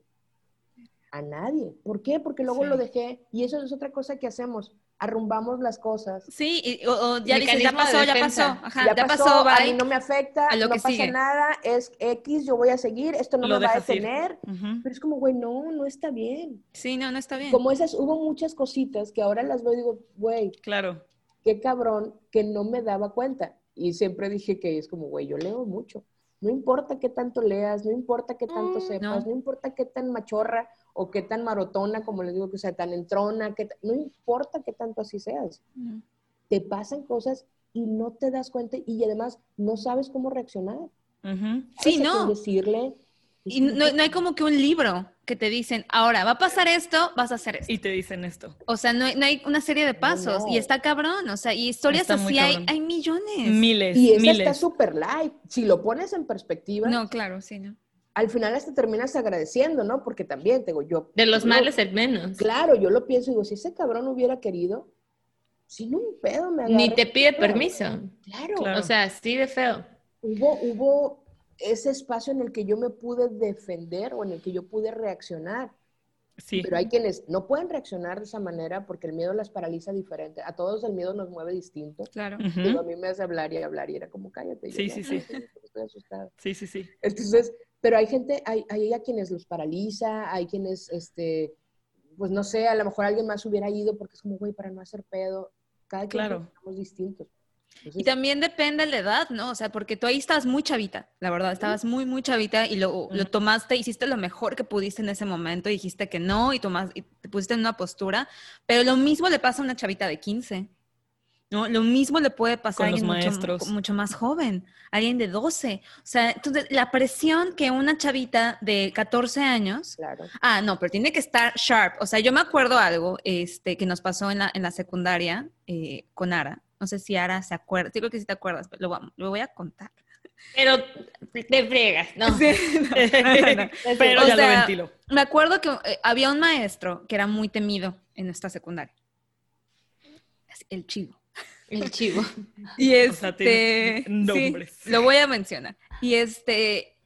S4: A nadie. ¿Por qué? Porque luego lo dejé. Y eso es otra cosa que hacemos. Arrumbamos las cosas.
S1: Sí, o, ya dices, ya pasó, ya pasó.
S4: Ajá, ya, pasó, a mí no me afecta, no pasa nada, es X, yo voy a seguir, esto no me va a detener. Pero es como, güey, no, no está bien.
S1: Sí, no, no está bien.
S4: Como esas, hubo muchas cositas que ahora las veo y digo, güey.
S3: Claro.
S4: Qué cabrón que no me daba cuenta. Y siempre dije que es como, güey, yo leo mucho. No importa qué tanto leas, no importa qué tanto mm, sepas, no. importa qué tan machorra o qué tan marotona, como les digo, que sea tan entrona, que no importa qué tanto así seas. Te pasan cosas y no te das cuenta y además no sabes cómo reaccionar.
S1: Sí, no.
S4: Decirle,
S1: y no, hay como que un libro que te dicen, ahora va a pasar esto, vas a hacer esto.
S3: Y te dicen esto.
S1: O sea, no hay, una serie de pasos y está cabrón. O sea, y historias así hay, hay, millones.
S3: Miles.
S4: Y esa
S3: miles.
S4: está súper light. Si lo pones en perspectiva.
S1: No, claro, sí, ¿no?
S4: Al final hasta terminas agradeciendo, ¿no? Porque también, te digo, yo.
S2: De los males el menos.
S4: Claro, yo lo pienso y digo, si ese cabrón hubiera querido, sin un pedo me
S2: Ni te pide permiso.
S4: Claro.
S2: claro. O sea, sí de feo.
S4: Hubo, hubo ese espacio en el que yo me pude defender o en el que yo pude reaccionar. Sí. Pero hay quienes no pueden reaccionar de esa manera porque el miedo las paraliza diferente. A todos el miedo nos mueve distinto.
S1: Claro.
S4: a mí me hace hablar y hablar y era como, cállate.
S3: Sí, sí, sí.
S4: Estoy asustada.
S3: Sí, sí, sí.
S4: Entonces, pero hay gente, hay, hay a quienes los paraliza, hay quienes, este, pues no sé, a lo mejor alguien más hubiera ido porque es como, güey, para no hacer pedo. Cada quien claro. somos distintos
S1: y también depende de la edad, ¿no? O sea, porque tú ahí estabas muy chavita, la verdad, estabas muy, muy chavita y lo, lo tomaste, hiciste lo mejor que pudiste en ese momento, dijiste que no y, tomas, y te pusiste en una postura, pero lo mismo le pasa a una chavita de 15. ¿no? Lo mismo le puede pasar a alguien mucho, mucho, más joven, alguien de 12. O sea, entonces la presión que una chavita de 14 años.
S4: Claro.
S1: Ah, no, pero tiene que estar sharp. O sea, yo me acuerdo algo este, que nos pasó en la, en la secundaria eh, con Ara. No sé si Ara se acuerda. Digo que sí te acuerdas, pero lo, lo voy a contar.
S2: Pero te friegas, ¿no?
S3: pero ya lo ventilo.
S1: Me acuerdo que eh, había un maestro que era muy temido en nuestra secundaria. El chivo.
S2: El chivo.
S1: Y este. lo voy a mencionar. Y este.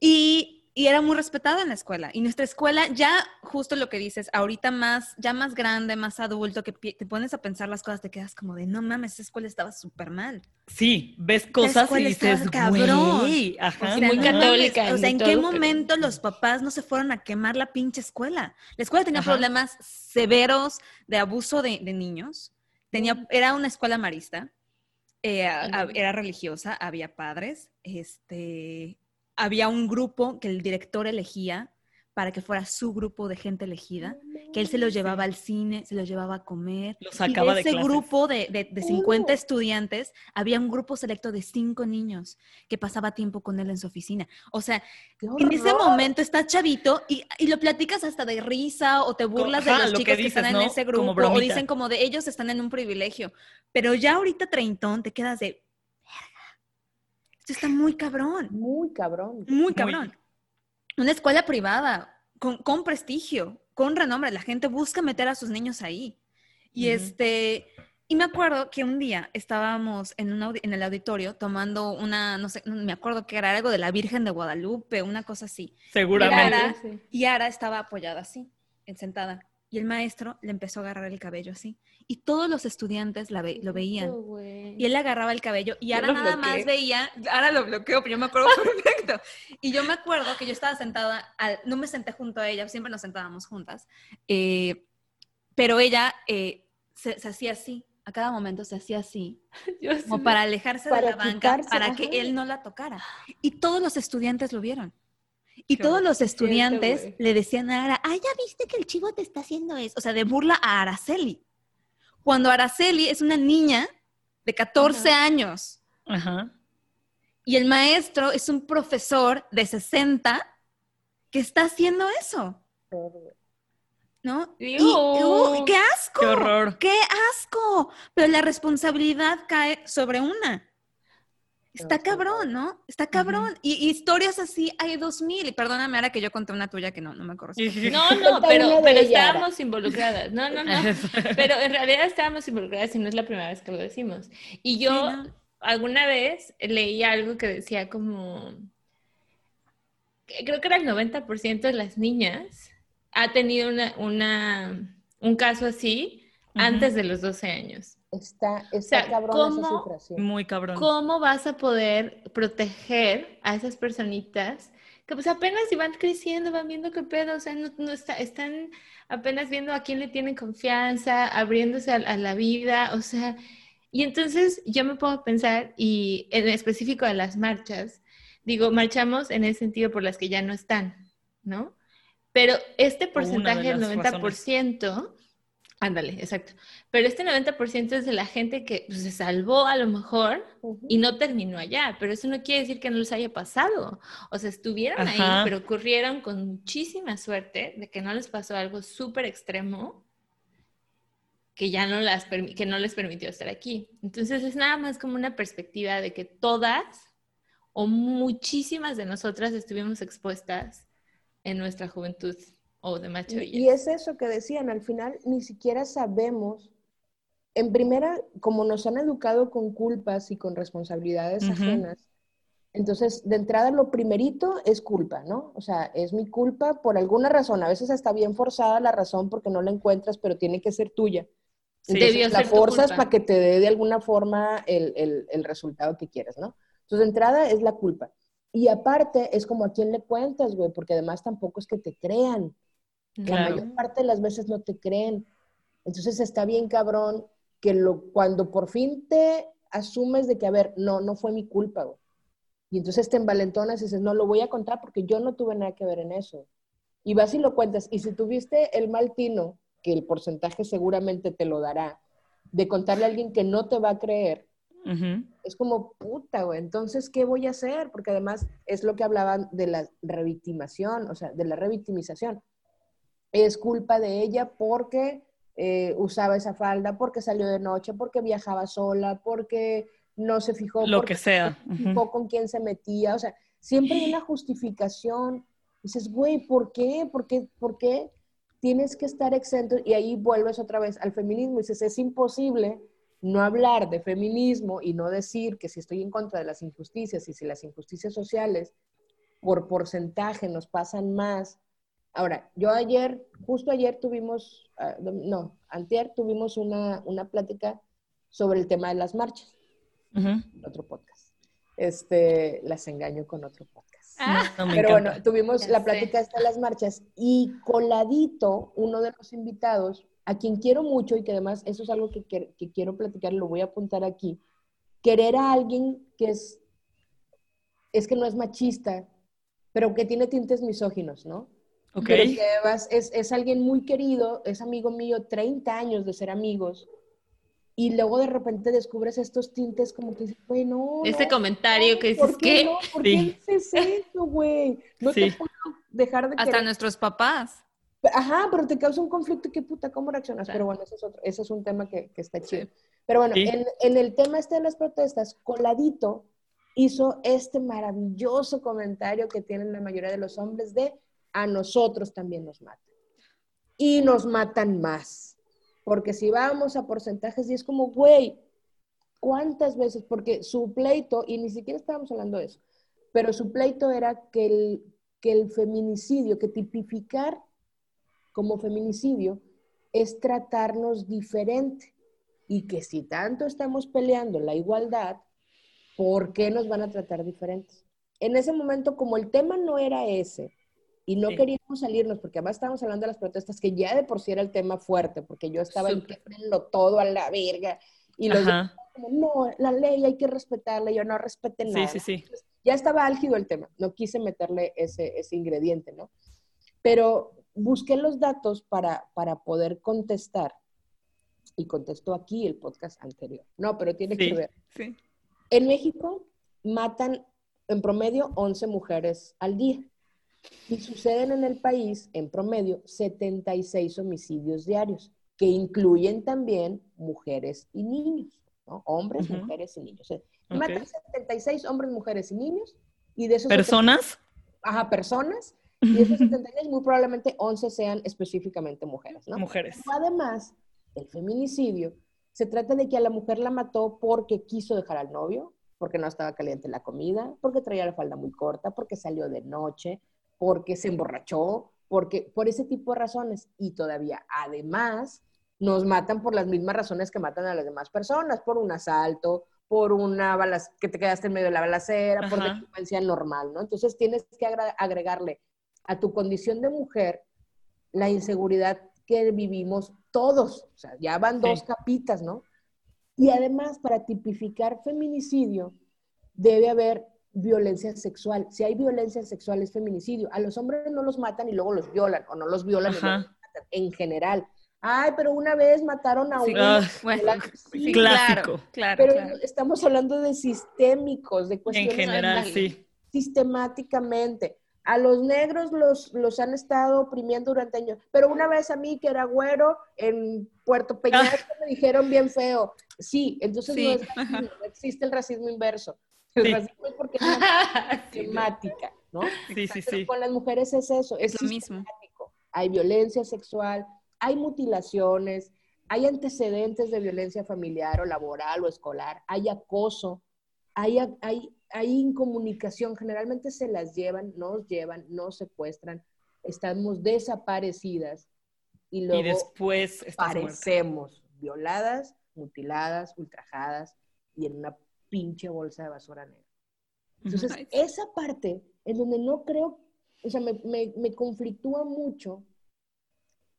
S1: Y y era muy respetado en la escuela. Y nuestra escuela, ya justo lo que dices, ahorita más, ya más grande, más adulto, que te pones a pensar las cosas, te quedas como de, no mames, esa escuela estaba súper mal.
S3: Sí, ves cosas y dices, cabrón.
S2: Ajá. muy católica.
S1: o sea, ¿en qué momento los papás no se fueron a quemar la pinche escuela? La escuela tenía problemas severos de abuso de, niños. Tenía, era una escuela marista. Eh, era religiosa, había padres, este, había un grupo que el director elegía para que fuera su grupo de gente elegida, que él se los llevaba al cine, se los llevaba a comer.
S3: Los sacaba
S1: de, ese grupo de, de, 50 estudiantes, había un grupo selecto de cinco niños que pasaba tiempo con él en su oficina. O sea, en ese momento está chavito y, y, lo platicas hasta de risa o te burlas de los chicos que, están en ese grupo o dicen como de ellos están en un privilegio. Pero ya ahorita treintón te quedas de, está muy cabrón.
S4: Muy cabrón.
S1: Muy cabrón. Una escuela privada, con, prestigio, con renombre. La gente busca meter a sus niños ahí. Y este, y me acuerdo que un día estábamos en, un en el auditorio tomando una, no sé, me acuerdo que era algo de la Virgen de Guadalupe, una cosa así.
S3: Seguramente.
S1: Y Ara, estaba apoyada así, sentada. Y el maestro le empezó a agarrar el cabello así. Y todos los estudiantes la lo veían. y él le agarraba el cabello y ahora nada más veía, ahora lo bloqueo, pero yo me acuerdo perfecto. Y yo me acuerdo que yo estaba sentada, no me senté junto a ella, siempre nos sentábamos juntas, eh, pero ella eh, se, hacía así, a cada momento se hacía así, como para alejarse de la banca, para que él no la tocara. Y todos los estudiantes lo vieron. Y todos los estudiantes le decían a Ara, ay, ya viste que el chivo te está haciendo eso. O sea, de burla a Araceli. Cuando Araceli es una niña de 14 años.
S3: Ajá.
S1: Y el maestro es un profesor de 60 que está haciendo eso. ¿No? Y, ¡Qué asco!
S3: ¡Qué horror!
S1: ¡Qué asco! Pero la responsabilidad cae sobre una. Está cabrón, ¿no? Está cabrón. y, historias así hay dos mil. Y perdóname ahora que yo conté una tuya que no, no me corresponde.
S2: No, no, pero, pero estábamos involucradas. No, no, no. pero en realidad estábamos involucradas y no es la primera vez que lo decimos. Y yo alguna vez leí algo que decía como, creo que era el 90% de las niñas ha tenido una, una un caso así antes de los 12 años.
S4: Está, está cabrón esa
S3: Muy cabrón.
S2: ¿Cómo vas a poder proteger a esas personitas que pues apenas iban creciendo, van viendo qué pedo, o sea, no, está, están apenas viendo a quién le tienen confianza, abriéndose a, la vida, o sea, y entonces yo me a pensar, y en específico de las marchas, digo, marchamos en ese sentido por las que ya no están, ¿no? Pero este porcentaje del 90%... Ándale, exacto. Pero este 90% es de la gente que pues, se salvó a lo mejor y no terminó allá, pero eso no quiere decir que no les haya pasado. O sea, estuvieron ahí, pero ocurrieron con muchísima suerte de que no les pasó algo súper extremo que ya no, las que no les permitió estar aquí. Entonces es nada más como una perspectiva de que todas o muchísimas de nosotras estuvimos expuestas en nuestra juventud de macho
S4: y, y es eso que decían, al final ni siquiera sabemos, en primera, como nos han educado con culpas y con responsabilidades ajenas, entonces, de entrada, lo primerito es culpa, ¿no? O sea, es mi culpa por alguna razón. A veces está bien forzada la razón porque no la encuentras, pero tiene que ser tuya. Entonces, la forzas para que te dé de alguna forma el, el, el, resultado que quieres, ¿no? Entonces, de entrada es la culpa. Y aparte, es como a quién le cuentas, güey, porque además tampoco es que te crean. La mayor parte de las veces no te creen. Entonces está bien cabrón que lo, cuando por fin te asumes de que, a ver, no, no fue mi culpa, güey. Y entonces te envalentonas y dices, no, lo voy a contar porque yo no tuve nada que ver en eso. Y vas y lo cuentas. Y si tuviste el mal tino, que el porcentaje seguramente te lo dará, de contarle a alguien que no te va a creer, es como, puta, güey, entonces, ¿qué voy a hacer? Porque además es lo que hablaban de la revictimación, o sea, de la revictimización. Es culpa de ella porque eh, usaba esa falda, porque salió de noche, porque viajaba sola, porque no se fijó.
S3: Lo que sea.
S4: fijó con quién se metía. O sea, siempre hay una justificación. Dices, güey, ¿por qué? ¿Por qué? ¿Por qué tienes que estar exento? Y ahí vuelves otra vez al feminismo. Y dices, es imposible no hablar de feminismo y no decir que si estoy en contra de las injusticias y si las injusticias sociales por porcentaje nos pasan más. Ahora, yo ayer, justo ayer tuvimos, ah, no, antier tuvimos una, una, plática sobre el tema de las marchas. Otro podcast. Este, las engaño con otro podcast. Ah. Pero bueno, tuvimos la plática de las marchas y coladito, uno de los invitados a quien quiero mucho y que además eso es algo que, quiero platicar, lo voy a apuntar aquí, querer a alguien que es, es que no es machista, pero que tiene tintes misóginos, ¿no?
S3: Ok.
S4: que además es, es, alguien muy querido, es amigo mío, 30 años de ser amigos, y luego de repente descubres estos tintes como que dices, güey, no.
S2: Ese comentario que dices,
S4: ¿por qué? No? ¿Por qué dices eso, güey? No te puedo dejar de
S1: Hasta nuestros papás.
S4: Ajá, pero te causa un conflicto qué puta, ¿cómo reaccionas? Pero bueno, ese es, otro, ese es un tema que, que está chido. Pero bueno, en, en, el tema este de las protestas, Coladito hizo este maravilloso comentario que tienen la mayoría de los hombres de a nosotros también nos matan. Y nos matan más. Porque si vamos a porcentajes y es como, güey, ¿cuántas veces? Porque su pleito, y ni siquiera estábamos hablando de eso, pero su pleito era que el, que el feminicidio, que tipificar como feminicidio es tratarnos diferente y que si tanto estamos peleando la igualdad, ¿por qué nos van a tratar diferentes? En ese momento, como el tema no era ese y no queríamos salirnos, porque además estábamos hablando de las protestas, que ya de por sí era el tema fuerte, porque yo estaba en todo a la verga y los como, no, la ley hay que respetarla, yo no respete nada.
S3: Sí, sí, sí.
S4: ya estaba álgido el tema, no quise meterle ese, ese ingrediente, ¿no? Pero busqué los datos para, para poder contestar y contestó aquí el podcast anterior. No, pero tiene que ver.
S3: Sí.
S4: En México matan en promedio 11 mujeres al día y suceden en el país en promedio 76 homicidios diarios, que incluyen también mujeres y niños, ¿no? Hombres, mujeres y niños. Matan 76 hombres, mujeres y niños y de esos...
S3: ¿Personas?
S4: ajá, personas y de esos 76, muy probablemente 11 sean específicamente mujeres, ¿no?
S3: Mujeres.
S4: Además, el feminicidio se trata de que a la mujer la mató porque quiso dejar al novio, porque no estaba caliente la comida, porque traía la falda muy corta, porque salió de noche, porque se emborrachó, porque por ese tipo de razones. Y todavía, además, nos matan por las mismas razones que matan a las demás personas, por un asalto, por una balas que te quedaste en medio de la balacera, por delincuencia normal, ¿no? Entonces tienes que agregarle a tu condición de mujer la inseguridad que vivimos todos. O sea, ya van dos capitas, ¿no? Y además, para tipificar feminicidio, debe haber violencia sexual. Si hay violencia sexual es feminicidio. A los hombres no los matan y luego los violan, o no los violan y los matan, en general. Ay, pero una vez mataron a un
S3: ah, clásico.
S4: Claro, pero estamos hablando de sistémicos, de cuestiones.
S3: En general, sí.
S4: Sistemáticamente a los negros los, los han estado oprimiendo durante años. Pero una vez a mí, que era güero, en Puerto Peñasco, me dijeron bien feo. Sí, entonces No, es racismo, existe el racismo inverso. El racismo es porque es sistemática, ¿no?
S3: Sí, sí, sí.
S4: Con las mujeres es eso, es, lo mismo. Hay violencia sexual, hay mutilaciones, hay antecedentes de violencia familiar o laboral o escolar, hay acoso, hay, hay hay incomunicación, generalmente se las llevan, nos llevan, nos secuestran, estamos desaparecidas y luego
S3: después
S4: aparecemos violadas, mutiladas, ultrajadas y en una pinche bolsa de basura negra. Entonces, esa parte en donde no creo, o sea, me, me, me conflictúa mucho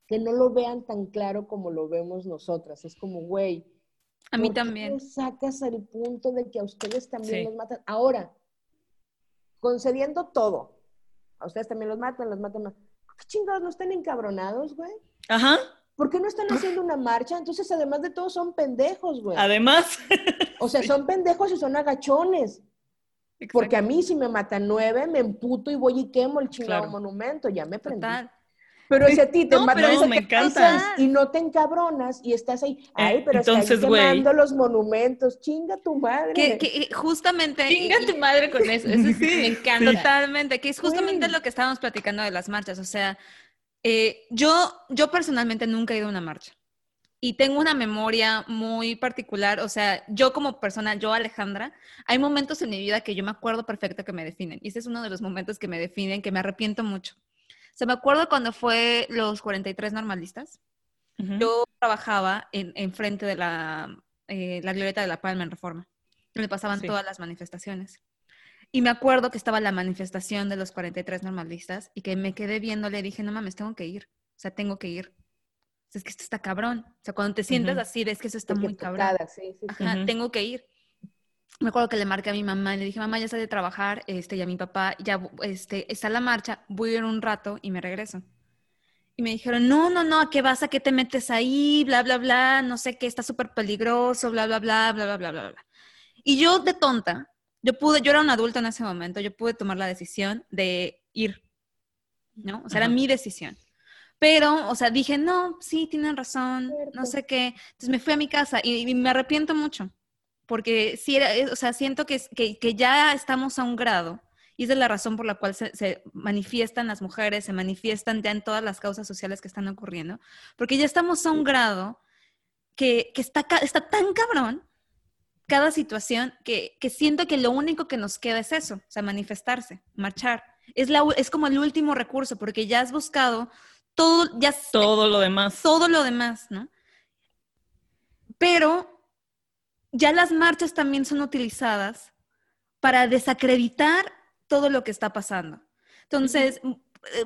S4: que no lo vean tan claro como lo vemos nosotras. Es como, güey,
S1: a mí también.
S4: sacas el punto de que a ustedes también los matan? Ahora, concediendo todo, a ustedes también los matan, los matan más. ¿Qué chingados no están encabronados, güey?
S3: Ajá.
S4: ¿Por qué no están haciendo una marcha? Entonces, además de todo, son pendejos, güey.
S3: Además.
S4: O sea, son pendejos y son agachones. Porque a mí, si me matan nueve, me emputo y voy y quemo el chingado monumento. Ya me prendí. Pero si a ti te matan y no te encabronas y estás ahí, eh, ay, pero Entonces, estás quemando los monumentos, chinga tu madre.
S1: Que, justamente...
S2: Chinga tu madre con eso, eso sí, me encanta.
S1: Totalmente, que es justamente lo que estábamos platicando de las marchas, o sea, eh, yo, yo personalmente nunca he ido a una marcha y tengo una memoria muy particular, o sea, yo como persona, yo Alejandra, hay momentos en mi vida que yo me acuerdo perfecto que me definen y ese es uno de los momentos que me definen, que me arrepiento mucho. Se me acuerdo cuando fue los 43 normalistas. Yo trabajaba en, frente de la, eh, la glorieta de la Palma en Reforma, donde pasaban todas las manifestaciones. Y me acuerdo que estaba la manifestación de los 43 normalistas y que me quedé viéndole y dije, no mames, tengo que ir. O sea, tengo que ir. O sea, es que esto está cabrón. O sea, cuando te sientes así, es que eso está muy cabrón. Sí, sí, Ajá, tengo que ir me acuerdo que le marqué a mi mamá y le dije, mamá, ya salí de trabajar, este, y a mi papá, ya este, está la marcha, voy a ir un rato y me regreso. Y me dijeron, no, no, no, ¿a qué vas? ¿A qué te metes ahí? Bla, bla, bla, no sé qué, está súper peligroso, bla, bla, bla, bla, bla, bla, bla, bla. Y yo de tonta, yo pude, yo era un adulto en ese momento, yo pude tomar la decisión de ir, ¿no? O sea, era mi decisión. Pero, o sea, dije, no, sí, tienen razón, no sé qué. Entonces me fui a mi casa y me arrepiento mucho porque sí, era, o sea, siento que, que, ya estamos a un grado, y esa es la razón por la cual se, manifiestan las mujeres, se manifiestan ya en todas las causas sociales que están ocurriendo, porque ya estamos a un grado que, que está, está tan cabrón cada situación que, que, siento que lo único que nos queda es eso, o sea, manifestarse, marchar. Es, la, es como el último recurso, porque ya has buscado todo, ya
S3: todo lo demás.
S1: Todo lo demás, ¿no? Pero ya las marchas también son utilizadas para desacreditar todo lo que está pasando. Entonces,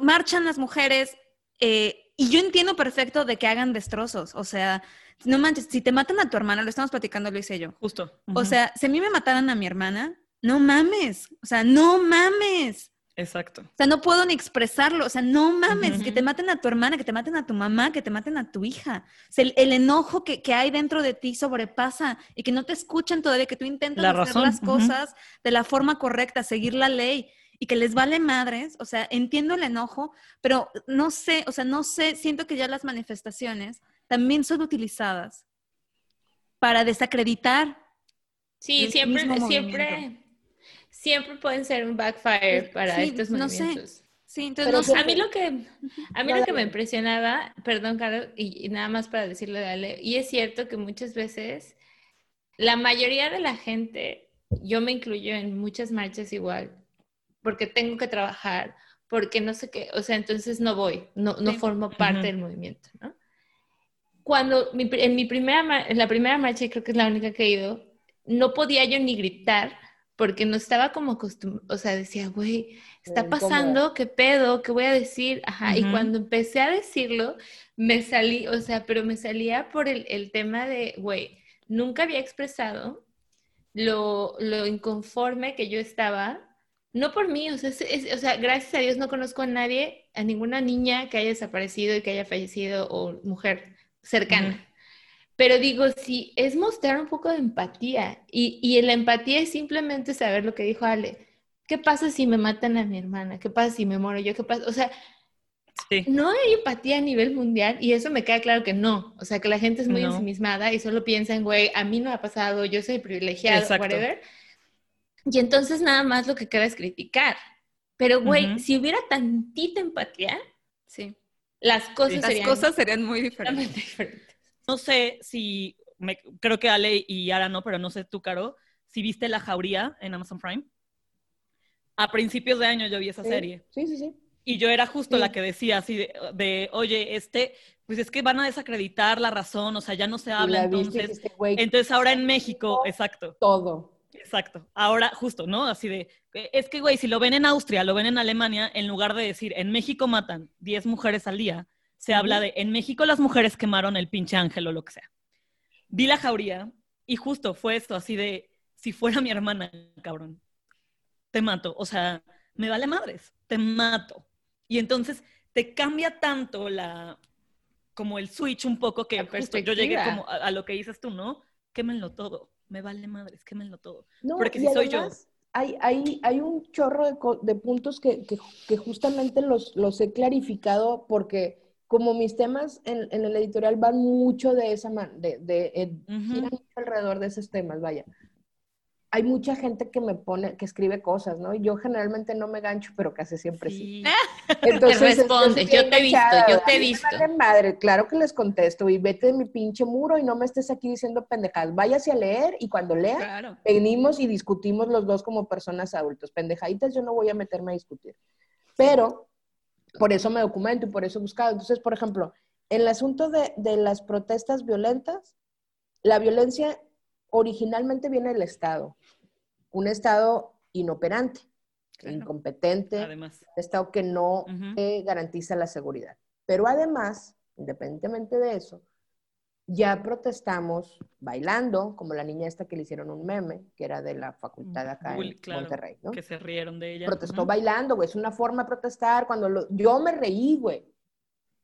S1: marchan las mujeres eh, y yo entiendo perfecto de que hagan destrozos. O sea, no manches, si te matan a tu hermana, lo estamos platicando Luis y yo.
S3: Justo.
S1: O sea, si a mí me mataran a mi hermana, no mames. O sea, no mames.
S3: Exacto.
S1: O sea, no puedo ni expresarlo. O sea, no mames, que te maten a tu hermana, que te maten a tu mamá, que te maten a tu hija. O sea, el, enojo que, hay dentro de ti sobrepasa y que no te escuchan todavía, que tú intentas hacer las cosas de la forma correcta, seguir la ley y que les vale madres. O sea, entiendo el enojo, pero no sé, o sea, no sé, siento que ya las manifestaciones también son utilizadas para desacreditar.
S2: Sí, siempre, siempre siempre pueden ser un backfire para estos movimientos. No sé. Sí, entonces a mí lo que a mí lo que me impresionaba, perdón, Carlos, y, nada más para decirle dale, y es cierto que muchas veces la mayoría de la gente, yo me incluyo en muchas marchas igual, porque tengo que trabajar, porque no sé qué, o sea, entonces no voy, no, no formo parte del movimiento, ¿no? Cuando en mi primera, en la primera marcha, y creo que es la única que he ido, no podía yo ni gritar porque no estaba como acostumbrado, o sea, decía, güey, está pasando, ¿qué pedo? ¿Qué voy a decir? Ajá, y cuando empecé a decirlo, me salí, o sea, pero me salía por el, tema de, güey, nunca había expresado lo, lo, inconforme que yo estaba, no por mí, o sea, o sea, gracias a Dios no conozco a nadie, a ninguna niña que haya desaparecido y que haya fallecido o mujer cercana. Pero digo, sí, es mostrar un poco de empatía. Y, y la empatía es simplemente saber lo que dijo Ale. ¿Qué pasa si me matan a mi hermana? ¿Qué pasa si me muero yo? ¿Qué pasa? O sea, no hay empatía a nivel mundial y eso me queda claro que no. O sea, que la gente es muy ensimismada y solo piensa en, güey, a mí no ha pasado, yo soy privilegiado, whatever. Y entonces nada más lo que queda es criticar. Pero, güey, si hubiera tantita empatía,
S1: sí.
S2: las cosas,
S1: las cosas serían muy diferentes.
S3: No sé si, creo que Ale y Ara no, pero no sé tú, Caro, si viste La Jauría en Amazon Prime. A principios de año yo vi esa serie.
S4: Sí, sí, sí.
S3: Y yo era justo la que decía así de, oye, este, pues es que van a desacreditar la razón, o sea, ya no se habla entonces. Entonces ahora en México, exacto.
S4: Todo.
S3: Exacto. Ahora, justo, ¿no? Así de, es que, güey, si lo ven en Austria, lo ven en Alemania, en lugar de decir, en México matan 10 mujeres al día, se habla de, en México las mujeres quemaron el pinche ángel o lo que sea. Vi la jauría y justo fue esto, así de, si fuera mi hermana, cabrón, te mato. O sea, me vale madres, te mato. Y entonces te cambia tanto la, como el switch un poco que justo yo llegué como a, lo que dices tú, ¿no? Quémenlo todo, me vale madres, quémenlo todo. Porque si soy yo...
S4: Hay, hay, hay, un chorro de, de puntos que, que, que, justamente los, los he clarificado porque como mis temas en, en el editorial van mucho de esa manera, de, de, eh, giran alrededor de esos temas, vaya hay mucha gente que me pone, que escribe cosas, ¿no? Y yo generalmente no me gancho, pero casi siempre sí.
S2: Entonces, te respondes, yo te he visto, yo te he visto.
S4: Madre, claro que les contesto y vete de mi pinche muro y no me estés aquí diciendo pendejadas. Váyase a leer y cuando lea, venimos y discutimos los dos como personas adultos. Pendejaditas yo no voy a meterme a discutir. Pero por eso me documento y por eso he buscado. Entonces, por ejemplo, en el asunto de, de las protestas violentas, la violencia originalmente viene del Estado un Estado inoperante, incompetente, además. un Estado que no garantiza la seguridad. Pero además, independientemente de eso, ya protestamos bailando, como la niña esta que le hicieron un meme, que era de la facultad acá en Monterrey, ¿no?
S3: Que se rieron de ella.
S4: Protestó bailando, güey, es una forma de protestar. Cuando yo me reí, güey.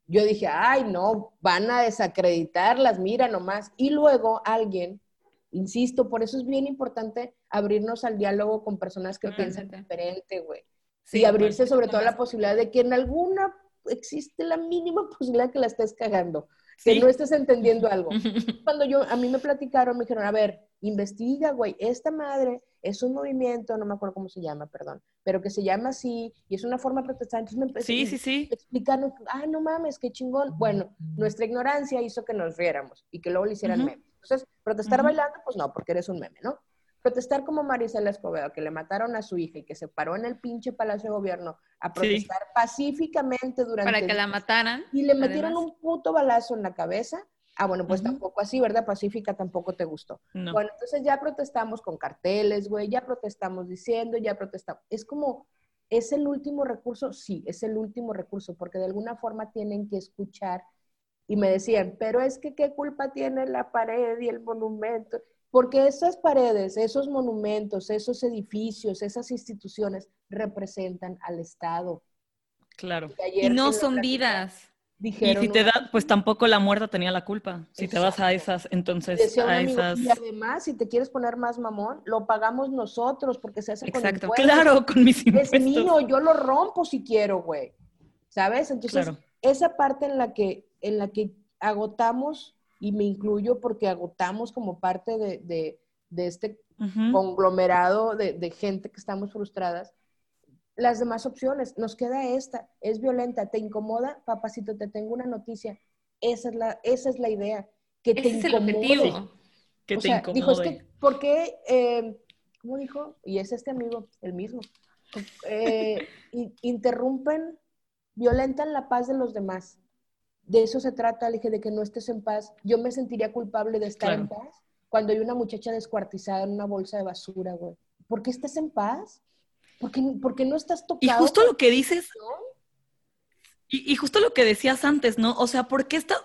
S4: Yo dije, ay, no, van a desacreditarlas, mira nomás. Y luego alguien Insisto, por eso es bien importante abrirnos al diálogo con personas que piensan diferente, güey. y abrirse sobre todo a la posibilidad de que en alguna existe la mínima posibilidad que la estés cagando, que no estés entendiendo algo. Cuando yo, a mí me platicaron, me dijeron, a ver, investiga, güey, esta madre es un movimiento, no me acuerdo cómo se llama, perdón, pero que se llama así y es una forma protestante. Entonces me
S3: sí, sí, sí.
S4: explicar, ah, no mames, qué chingón. Bueno, nuestra ignorancia hizo que nos riéramos y que luego le hicieran meme. Entonces, protestar bailando, pues no, porque eres un meme, ¿no? Protestar como Marisela Escobedo, que le mataron a su hija y que se paró en el pinche Palacio de Gobierno a protestar pacíficamente durante...
S2: Para que la mataran.
S4: Y le metieron un puto balazo en la cabeza. Ah, bueno, pues tampoco así, ¿verdad? Pacífica tampoco te gustó. Bueno, entonces ya protestamos con carteles, güey, ya protestamos diciendo, ya protestamos. Es como, ¿es el último recurso? Sí, es el último recurso, porque de alguna forma tienen que escuchar y me decían, pero es que qué culpa tiene la pared y el monumento, porque esas paredes, esos monumentos, esos edificios, esas instituciones representan al Estado.
S3: Claro.
S2: Y, no son vidas.
S3: Dijeron, y si te da, pues tampoco la muerta tenía la culpa. Si te vas a esas, entonces a esas.
S4: Y además, si te quieres poner más mamón, lo pagamos nosotros porque se hace
S3: Exacto. con Claro, con mis impuestos.
S4: Es mío, yo lo rompo si quiero, güey. ¿Sabes? Entonces, esa parte en la que en la que agotamos, y me incluyo porque agotamos como parte de, este conglomerado de, gente que estamos frustradas, las demás opciones. Nos queda esta, es violenta, ¿te incomoda? Papacito, te tengo una noticia. Esa es la, esa es la idea, que te incomode.
S3: Que te incomode.
S4: Dijo, es que, ¿por qué? Eh, ¿Cómo dijo? Y es este amigo, el mismo. Eh, interrumpen, violentan la paz de los demás de eso se trata, le dije, de que no estés en paz. Yo me sentiría culpable de estar en paz cuando hay una muchacha descuartizada en una bolsa de basura, güey. ¿Por qué estás en paz? ¿Por qué, no estás tocado?
S3: Y justo lo que dices, y, justo lo que decías antes, ¿no? O sea, ¿por qué, está,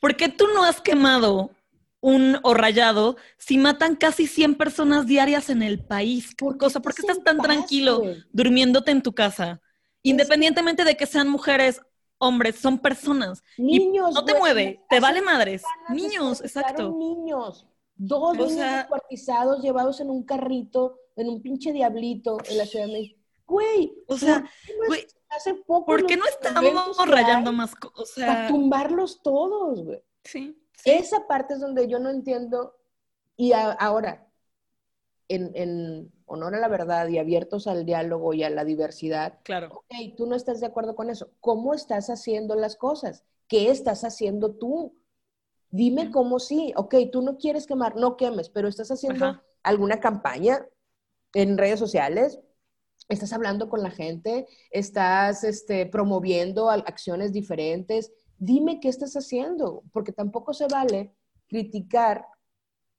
S3: ¿por qué tú no has quemado un o rayado si matan casi 100 personas diarias en el país? ¿Por, cosa, ¿por qué estás tan tranquilo durmiéndote en tu casa? Independientemente de que sean mujeres hombres, son personas.
S4: Niños.
S3: no te mueve, te vale madres. Niños, exacto.
S4: Niños. Dos niños descuartizados llevados en un carrito, en un pinche diablito en la Ciudad de México. Güey,
S3: o sea, güey, hace poco. ¿Por qué no estamos rayando más? O sea,
S4: para tumbarlos todos, güey.
S3: Sí,
S4: Esa parte es donde yo no entiendo. Y ahora, en, honor a la verdad y abiertos al diálogo y a la diversidad.
S3: Claro.
S4: Ok, tú no estás de acuerdo con eso. ¿Cómo estás haciendo las cosas? ¿Qué estás haciendo tú? Dime cómo sí. Ok, tú no quieres quemar, no quemes, pero estás haciendo alguna campaña en redes sociales, estás hablando con la gente, estás este, promoviendo acciones diferentes. Dime qué estás haciendo, porque tampoco se vale criticar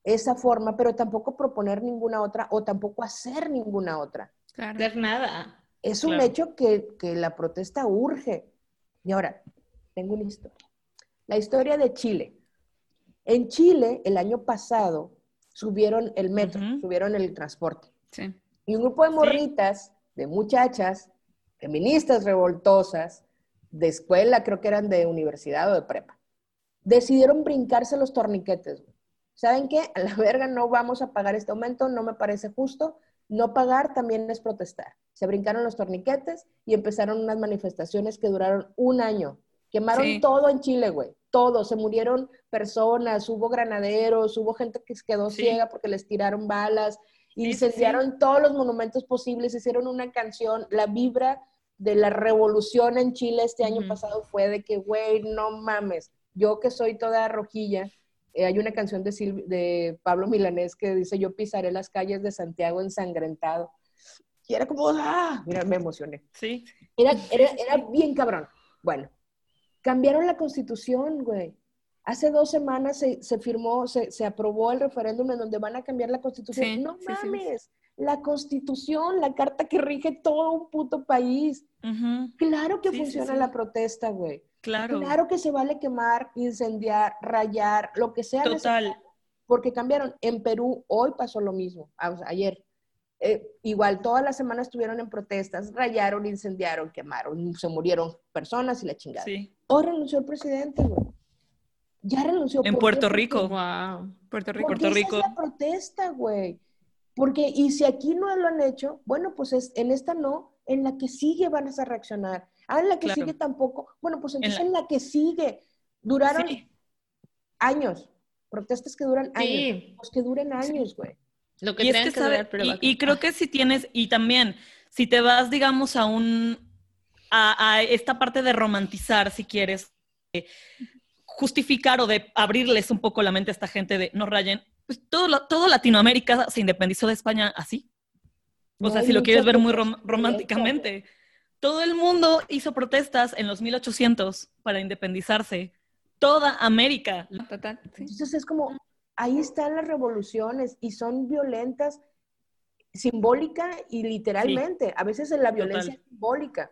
S4: esa forma, pero tampoco proponer ninguna otra o tampoco hacer ninguna otra.
S2: Hacer nada.
S4: Es un hecho que, la protesta urge. Y ahora, tengo una historia. La historia de Chile. En Chile, el año pasado, subieron el metro, subieron el transporte. Y un grupo de morritas, de muchachas, feministas revoltosas, de escuela, creo que eran de universidad o de prepa, decidieron brincarse los torniquetes. ¿Saben qué? A la verga no vamos a pagar este aumento, no me parece justo. No pagar también es protestar. Se brincaron los torniquetes y empezaron unas manifestaciones que duraron un año. Quemaron todo en Chile, güey. Todo. Se murieron personas, hubo granaderos, hubo gente que se quedó ciega porque les tiraron balas. Incendiaron todos los monumentos posibles, hicieron una canción. La vibra de la revolución en Chile este año pasado fue de que, güey, no mames. Yo que soy toda rojilla, eh, hay una canción de, de Pablo Milanés que dice, yo pisaré las calles de Santiago ensangrentado. Y era como, ah, mira, me emocioné.
S3: Sí.
S4: Era, era, era bien cabrón. Bueno, cambiaron la constitución, güey. Hace dos semanas se, se firmó, se, se, aprobó el referéndum en donde van a cambiar la constitución. no mames, la constitución, la carta que rige todo un puto país. Claro que funciona la protesta, güey.
S3: Claro.
S4: Claro que se vale quemar, incendiar, rayar, lo que sea.
S3: Total.
S4: Porque cambiaron. En Perú hoy pasó lo mismo, ayer. Eh, igual todas las semanas estuvieron en protestas, rayaron, incendiaron, quemaron, se murieron personas y la chingada. Sí. Hoy renunció el presidente, güey. Ya renunció.
S3: En Puerto Rico.
S1: Wow.
S3: Puerto Rico.
S4: Puerto
S3: Rico.
S4: Esa es la protesta, güey. Porque, y si aquí no lo han hecho, bueno, pues es, en esta no, en la que sigue van a reaccionar. Ah, en la que sigue tampoco. Bueno, pues entonces en la, que sigue. Duraron años. Protestas que duran años. Pues que duren años, güey.
S3: Lo que y que, pero y, creo que si tienes, y también, si te vas, digamos, a un, a, esta parte de romantizar, si quieres, justificar o de abrirles un poco la mente a esta gente de no rayen, pues todo, todo Latinoamérica se independizó de España así. O sea, si lo quieres ver muy románticamente. Todo el mundo hizo protestas en los 1800 para independizarse. Toda América.
S1: Total.
S4: Entonces es como, ahí están las revoluciones y son violentas simbólica y literalmente. A veces es la violencia simbólica.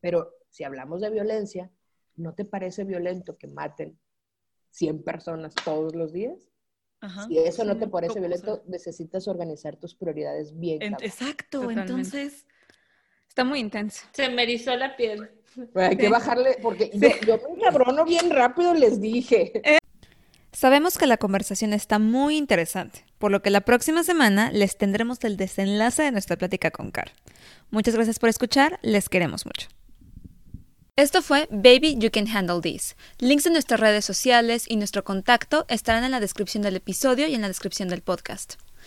S4: Pero si hablamos de violencia, ¿no te parece violento que maten 100 personas todos los días? si eso no te parece violento, necesitas organizar tus prioridades bien.
S3: exacto, entonces
S1: Está muy intenso.
S2: Se me erizó la piel.
S4: hay que bajarle, porque yo, me cabrono bien rápido, les dije.
S1: Eh, sabemos que la conversación está muy interesante, por lo que la próxima semana les tendremos el desenlace de nuestra plática con Car. Muchas gracias por escuchar, les queremos mucho. Esto fue Baby You Can Handle This. Links de nuestras redes sociales y nuestro contacto estarán en la descripción del episodio y en la descripción del podcast.